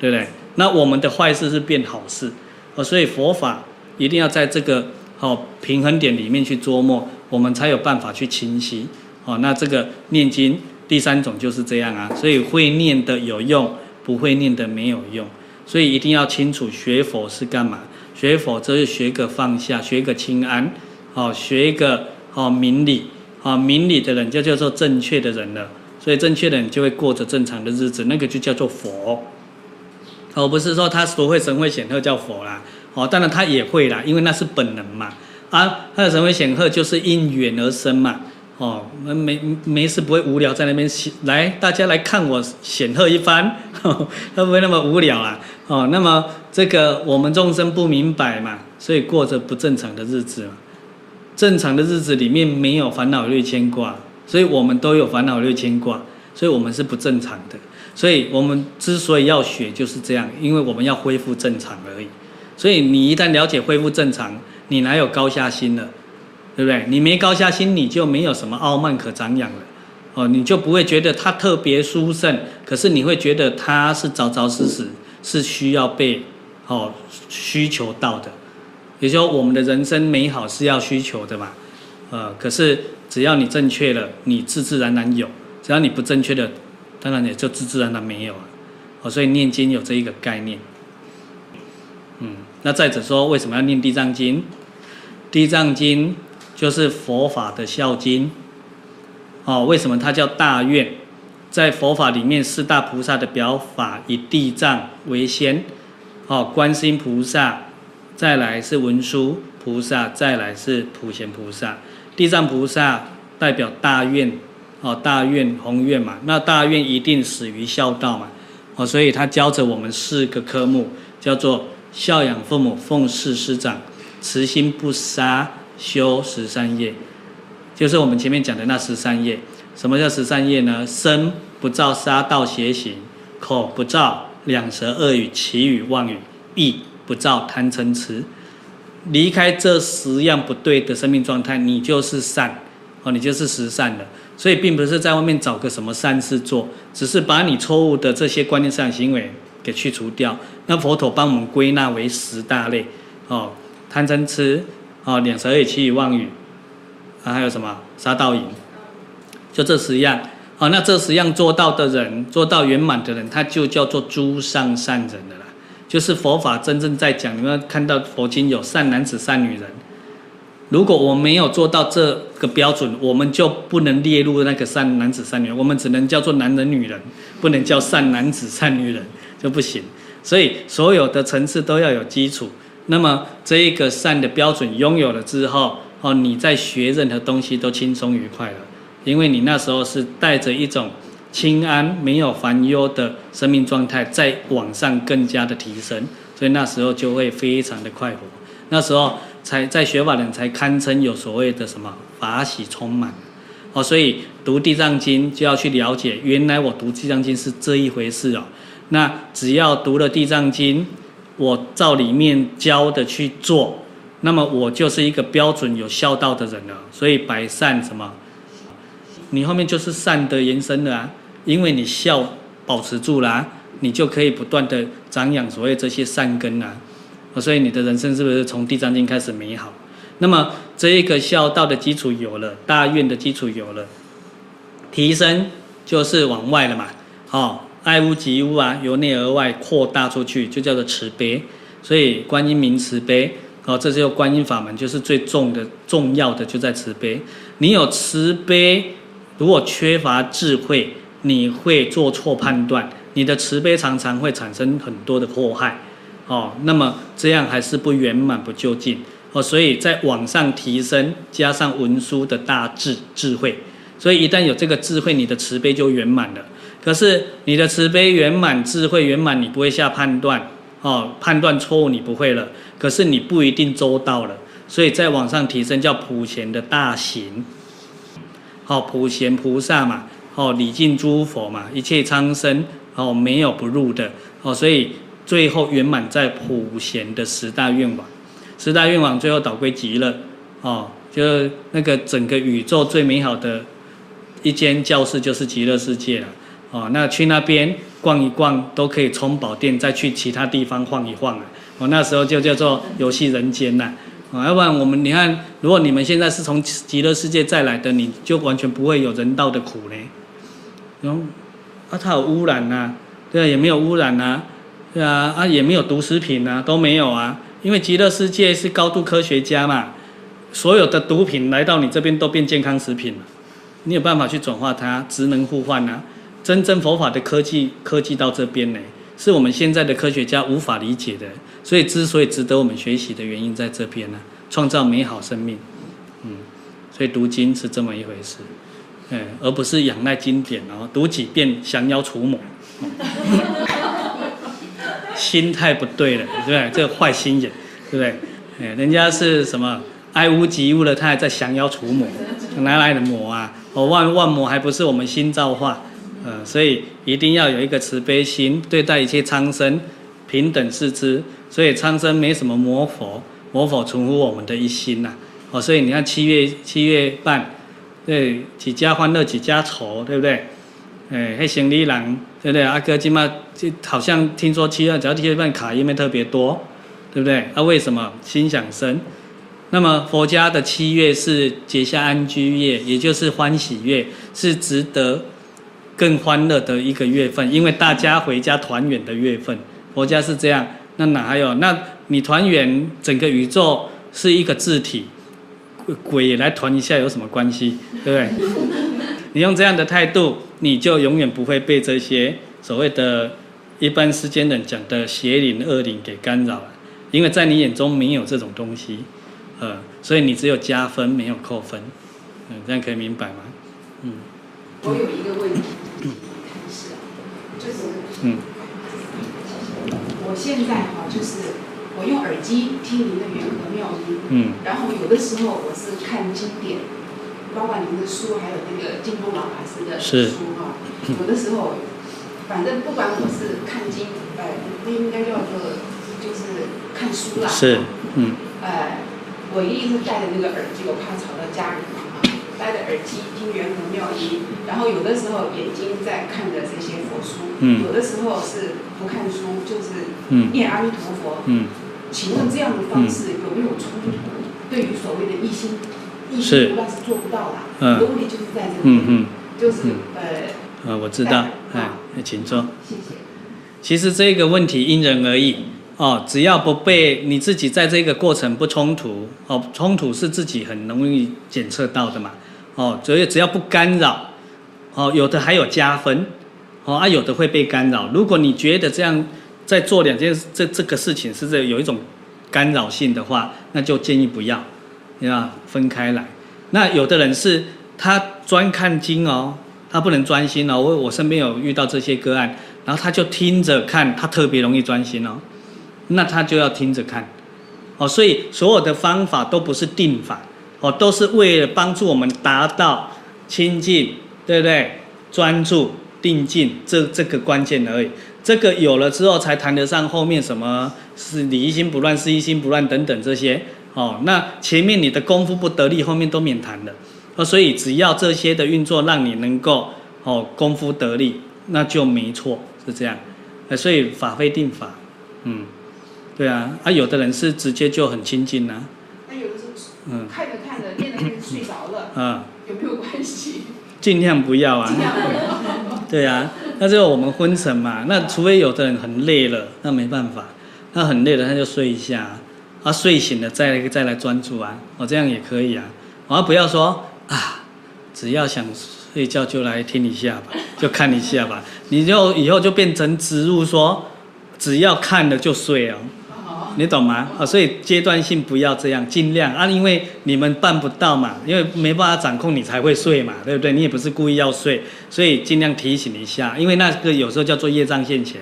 对不对？那我们的坏事是变好事，哦，所以佛法一定要在这个好平衡点里面去琢磨，我们才有办法去清晰。哦，那这个念经第三种就是这样啊，所以会念的有用，不会念的没有用，所以一定要清楚学佛是干嘛？学佛就是学个放下，学个轻安，哦，学一个哦明理，哦明理的人就叫做正确的人了，所以正确的人就会过着正常的日子，那个就叫做佛。哦，不是说他所会神会显赫叫佛啦，哦，当然他也会啦，因为那是本能嘛，啊，他的神会显赫就是因缘而生嘛。哦，没没没事不会无聊在那边来，大家来看我显赫一番，*laughs* 会不会那么无聊啊？哦，那么这个我们众生不明白嘛，所以过着不正常的日子嘛。正常的日子里面没有烦恼虑牵挂，所以我们都有烦恼六牵挂，所以我们是不正常的。所以我们之所以要学就是这样，因为我们要恢复正常而已。所以你一旦了解恢复正常，你哪有高下心了？对不对？你没高下心，你就没有什么傲慢可张扬了，哦，你就不会觉得他特别殊胜，可是你会觉得他是扎扎实实，是需要被哦需求到的。也就是说，我们的人生美好是要需求的嘛，呃，可是只要你正确了，你自自然然有；只要你不正确的，当然也就自自然然没有了。哦，所以念经有这一个概念。嗯，那再者说，为什么要念地藏经？地藏经。就是佛法的孝经，哦，为什么它叫大愿？在佛法里面，四大菩萨的表法以地藏为先，哦，观音菩萨，再来是文殊菩萨，再来是普贤菩萨。地藏菩萨代表大愿，哦，大愿宏愿嘛，那大愿一定始于孝道嘛，哦，所以他教着我们四个科目，叫做孝养父母，奉事师长，慈心不杀。修十三业，就是我们前面讲的那十三业。什么叫十三业呢？身不造杀盗邪行，口不造两舌恶语綺语妄语，意不造贪嗔痴。离开这十样不对的生命状态，你就是善哦，你就是十善的。所以并不是在外面找个什么善事做，只是把你错误的这些观念上行为给去除掉。那佛陀帮我们归纳为十大类哦，贪嗔痴。哦，两舌恶语妄语，啊，还有什么杀盗淫，就这十样。哦，那这十样做到的人，做到圆满的人，他就叫做诸上善人的啦。就是佛法真正在讲，你们看到佛经有善男子、善女人。如果我没有做到这个标准，我们就不能列入那个善男子、善女人，我们只能叫做男人、女人，不能叫善男子、善女人，就不行。所以所有的层次都要有基础。那么这一个善的标准拥有了之后，哦，你在学任何东西都轻松愉快了，因为你那时候是带着一种清安、没有烦忧的生命状态，在往上更加的提升，所以那时候就会非常的快活。那时候才在学法人才堪称有所谓的什么法喜充满，哦，所以读地藏经就要去了解，原来我读地藏经是这一回事哦。那只要读了地藏经。我照里面教的去做，那么我就是一个标准有孝道的人了。所以百善什么，你后面就是善的延伸了啊，因为你孝保持住了，你就可以不断的长养所谓这些善根啊。所以你的人生是不是从地藏经开始美好？那么这一个孝道的基础有了，大愿的基础有了，提升就是往外了嘛，好。爱屋及乌啊，由内而外扩大出去，就叫做慈悲。所以观音名慈悲，哦，这就观音法门，就是最重的、重要的就在慈悲。你有慈悲，如果缺乏智慧，你会做错判断，你的慈悲常常会产生很多的祸害。哦，那么这样还是不圆满、不究竟。哦，所以在往上提升，加上文殊的大智智慧，所以一旦有这个智慧，你的慈悲就圆满了。可是你的慈悲圆满、智慧圆满，你不会下判断，哦，判断错误你不会了。可是你不一定周到了，所以再往上提升叫普贤的大行，好，普贤菩萨嘛，哦，礼敬诸佛嘛，一切苍生哦，没有不入的哦，所以最后圆满在普贤的十大愿王，十大愿王最后导归极乐，哦，就那个整个宇宙最美好的一间教室就是极乐世界了。哦，那去那边逛一逛都可以充宝殿，再去其他地方晃一晃啊！哦，那时候就叫做游戏人间呐！啊，要不然我们你看，如果你们现在是从极乐世界再来的，你就完全不会有人道的苦呢。然后啊，它有污染呐、对啊，也没有污染呐、对啊，啊也没有毒食品呐、都没有啊。因为极乐世界是高度科学家嘛，所有的毒品来到你这边都变健康食品了，你有办法去转化它，职能互换啊。真正佛法的科技，科技到这边呢，是我们现在的科学家无法理解的，所以之所以值得我们学习的原因在这边呢，创造美好生命，嗯，所以读经是这么一回事，嗯，而不是仰赖经典哦，读几遍降妖除魔。*laughs* 心态不对了，对不对？这个坏心眼，对不对？哎，人家是什么爱屋及乌的，他还在降妖除魔，哪来的魔啊？哦，万万魔还不是我们心造化，呃，所以一定要有一个慈悲心，对待一切苍生平等视之。所以苍生没什么魔佛，魔佛存乎我们的一心呐、啊。哦，所以你看七月七月半，对，几家欢乐几家愁，对不对？哎，黑行李郎，对不对？阿哥今嘛就好像听说七月，只要七月半卡因为特别多，对不对？啊，为什么心想生？那么佛家的七月是结下安居月，也就是欢喜月，是值得更欢乐的一个月份，因为大家回家团圆的月份。佛家是这样，那哪还有？那你团圆，整个宇宙是一个字体，鬼也来团一下有什么关系？*laughs* 对不对？你用这样的态度。你就永远不会被这些所谓的一般世间人讲的邪灵恶灵给干扰了，因为在你眼中没有这种东西，呃，所以你只有加分没有扣分，嗯，这样可以明白吗？嗯。我有一个问题，嗯，是，就是，嗯，我现在哈，就是我用耳机听您的圆和妙音，嗯，然后有的时候我是看经典。包括您的书，还有那个净空老法师的书哈，有的时候，反正不管我是看经，呃，那应该叫做就是看书啦。是，嗯。呃，我一直戴着那个耳机，我怕吵到家人嘛，戴着耳机听圆和妙音，然后有的时候眼睛在看着这些佛书，嗯，有的时候是不看书，就是念阿弥陀佛，嗯。请问这样的方式有没有冲突？对于所谓的一心。是，是做不到的。嗯，问题就是在这里。嗯嗯，就是呃。呃，我知道。哎，请坐。谢谢。其实这个问题因人而异哦，只要不被你自己在这个过程不冲突哦，冲突是自己很容易检测到的嘛哦，所以只要不干扰哦，有的还有加分哦，啊，有的会被干扰。如果你觉得这样在做两件这这个事情是这有一种干扰性的话，那就建议不要。要分开来，那有的人是他专看经哦，他不能专心哦。我我身边有遇到这些个案，然后他就听着看，他特别容易专心哦。那他就要听着看，哦，所以所有的方法都不是定法，哦，都是为了帮助我们达到清净，对不对？专注、定静，这这个关键而已。这个有了之后，才谈得上后面什么是理一心不乱，事一心不乱等等这些。哦，那前面你的功夫不得力，后面都免谈了。哦，所以只要这些的运作让你能够哦功夫得力，那就没错，是这样。呃，所以法非定法，嗯，对啊，啊有的人是直接就很亲近呐。那有的时候，嗯，看着看着练着练着睡着了，嗯，有没有关系？尽量不要啊。尽量不要。对啊，那就我们昏沉嘛。那除非有的人很累了，那没办法，那很累了他就睡一下。啊，睡醒了再再来专注啊，我，这样也可以啊。我、啊、不要说啊，只要想睡觉就来听一下吧，*laughs* 就看一下吧。你就以后就变成植入说，只要看了就睡哦，你懂吗？啊，所以阶段性不要这样，尽量啊，因为你们办不到嘛，因为没办法掌控你才会睡嘛，对不对？你也不是故意要睡，所以尽量提醒一下，因为那个有时候叫做业障现前。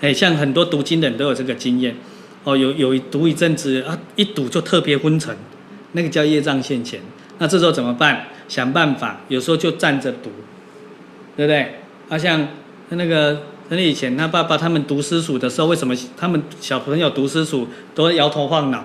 哎，像很多读经的人都有这个经验。哦，有有读一阵子啊，一读就特别昏沉，那个叫业障现前。那这时候怎么办？想办法，有时候就站着读，对不对？啊，像那个那你以前他爸爸他们读私塾的时候，为什么他们小朋友读私塾都摇头晃脑？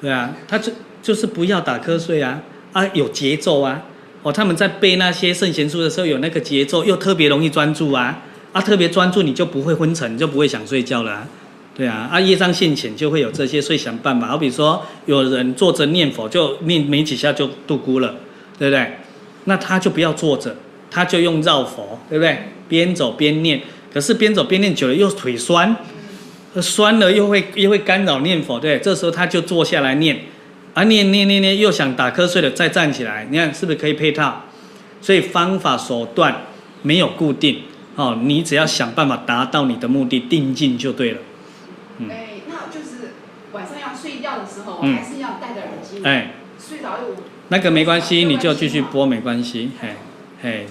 对啊，他就就是不要打瞌睡啊，啊有节奏啊。哦，他们在背那些圣贤书的时候有那个节奏，又特别容易专注啊，啊特别专注你就不会昏沉，就不会想睡觉了。对啊，啊业障现前就会有这些，所以想办法。好比说，有人坐着念佛，就念没几下就度孤了，对不对？那他就不要坐着，他就用绕佛，对不对？边走边念，可是边走边念久了又腿酸，酸了又会又会干扰念佛，对，这时候他就坐下来念，啊念念念念又想打瞌睡了，再站起来，你看是不是可以配套？所以方法手段没有固定哦，你只要想办法达到你的目的，定静就对了。嗯，哎，那就是晚上要睡觉的时候，嗯、还是要戴着耳机。哎，睡着又那个没关系，你就继续播没关系，嘿，嘿，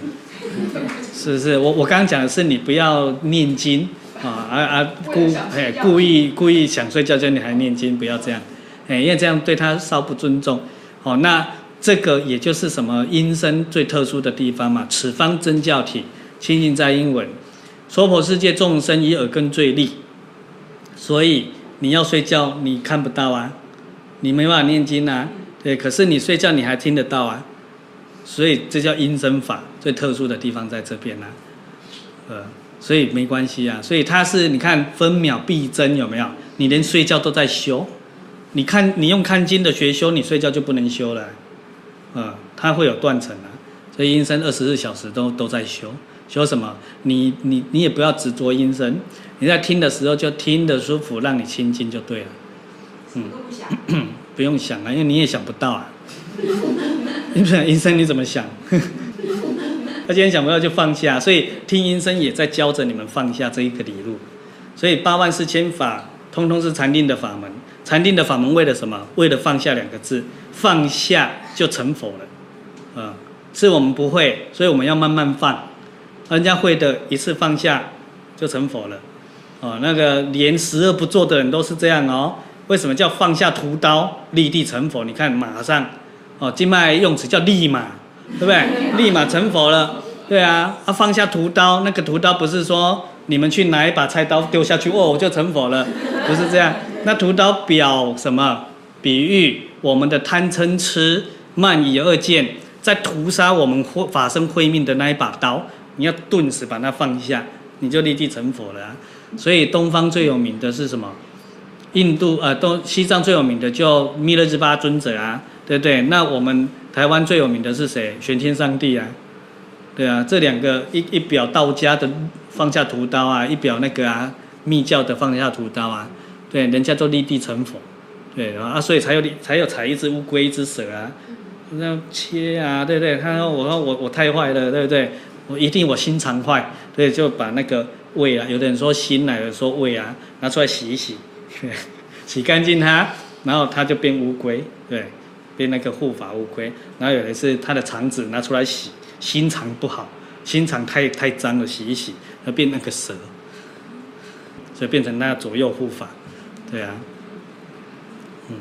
*laughs* 是不是？我我刚刚讲的是你不要念经啊啊啊故哎故意故意想睡觉，叫你还念经，不要这样，哎，因为这样对他稍不尊重。哦，那这个也就是什么音声最特殊的地方嘛。此方真教体，清净在英文，娑婆世界众生以耳根最利，所以你要睡觉你看不到啊，你没办法念经啊。对，可是你睡觉你还听得到啊，所以这叫音声法最特殊的地方在这边呢、啊，呃，所以没关系啊，所以它是你看分秒必争有没有？你连睡觉都在修，你看你用看经的学修，你睡觉就不能修了，呃，它会有断层啊，所以音声二十四小时都都在修，修什么？你你你也不要执着音声，你在听的时候就听得舒服，让你清净就对了，嗯。*coughs* 不用想啊，因为你也想不到啊。*laughs* 你不想音声你怎么想？*laughs* 他今天想不到就放下，所以听音声也在教着你们放下这一个理路。所以八万四千法，通通是禅定的法门。禅定的法门为了什么？为了放下两个字，放下就成佛了。啊，是我们不会，所以我们要慢慢放。人家会的，一次放下就成佛了。哦，那个连十恶不作的人都是这样哦。为什么叫放下屠刀，立地成佛？你看，马上，哦，经脉用词叫立马，对不对？立马成佛了，对啊。啊，放下屠刀，那个屠刀不是说你们去拿一把菜刀丢下去，哦，我就成佛了，不是这样。那屠刀表什么？比喻我们的贪嗔痴慢疑二见，在屠杀我们法身慧命的那一把刀，你要顿时把它放下，你就立地成佛了。所以东方最有名的是什么？印度呃，东西藏最有名的就弥勒日巴尊者啊，对不对？那我们台湾最有名的是谁？玄天上帝啊，对啊，这两个一一表道家的放下屠刀啊，一表那个啊密教的放下屠刀啊，对，人家都立地成佛，对啊，所以才有才有采一只乌龟一只蛇啊，那样切啊，对不对？他说我说我我太坏了，对不对？我一定我心肠坏，对，就把那个胃啊，有的人说心来了，说胃啊，拿出来洗一洗。*laughs* 洗干净它，然后它就变乌龟，对，变那个护法乌龟。然后有的是他的肠子拿出来洗，心肠不好，心肠太太脏了，洗一洗，它变那个蛇，所以变成那左右护法，对啊，嗯，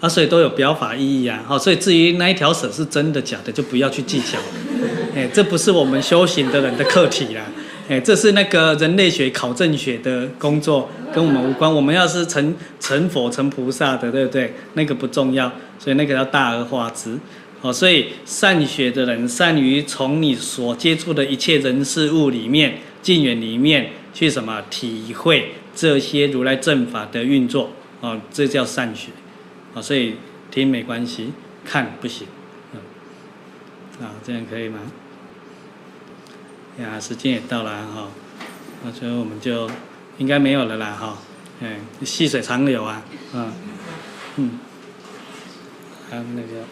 啊，所以都有表法意义啊。好，所以至于那一条蛇是真的假的，就不要去计较，*laughs* 哎，这不是我们修行的人的课题啦。哎，这是那个人类学考证学的工作，跟我们无关。我们要是成成佛成菩萨的，对不对？那个不重要，所以那个要大而化之。哦，所以善学的人善于从你所接触的一切人事物里面、境缘里面去什么体会这些如来正法的运作。哦，这叫善学。哦，所以听没关系，看不行。嗯，啊，这样可以吗？呀，时间也到了哈，那最后我们就应该没有了啦哈，哎，细水长流啊，嗯，嗯，还有那个，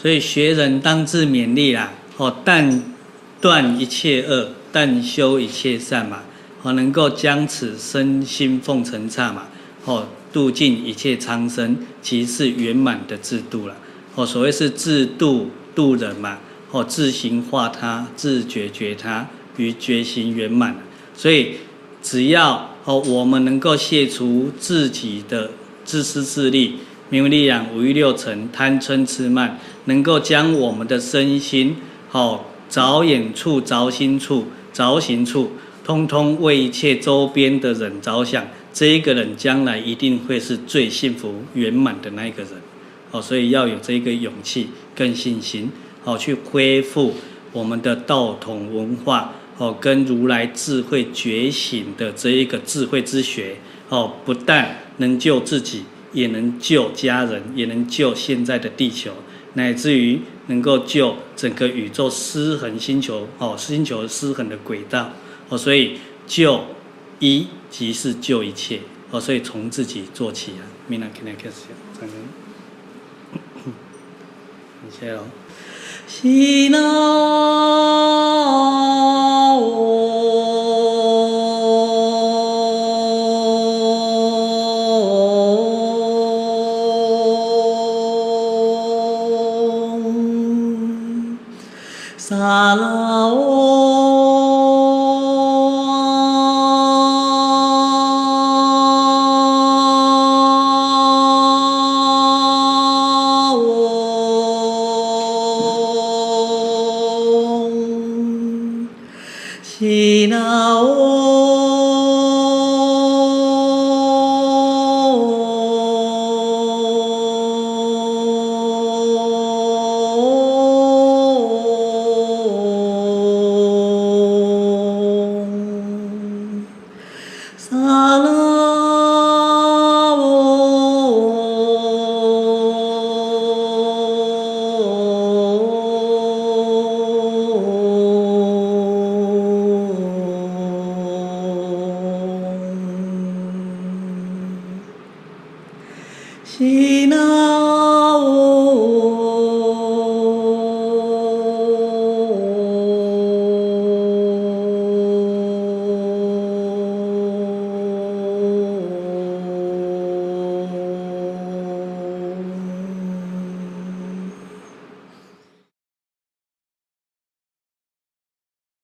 所以学人当自勉励啦，哦，但断一切恶，但修一切善嘛，哦，能够将此身心奉承刹嘛，哦，度尽一切苍生，即是圆满的自度了。哦，所谓是自度度人嘛，哦，自行化他，自觉觉他，于觉行圆满。所以只要哦，我们能够卸除自己的自私自利。名闻利养，五欲六尘，贪嗔痴慢，能够将我们的身心，好着眼处、着心处、着行处，通通为一切周边的人着想，这一个人将来一定会是最幸福圆满的那一个人。哦，所以要有这个勇气跟信心，好去恢复我们的道统文化，哦，跟如来智慧觉醒的这一个智慧之学，哦，不但能救自己。也能救家人，也能救现在的地球，乃至于能够救整个宇宙失衡星球哦，星球失衡的轨道哦，所以救一即是救一切哦，所以从自己做起啊。明天开始，*coughs* 感谢哦。西那西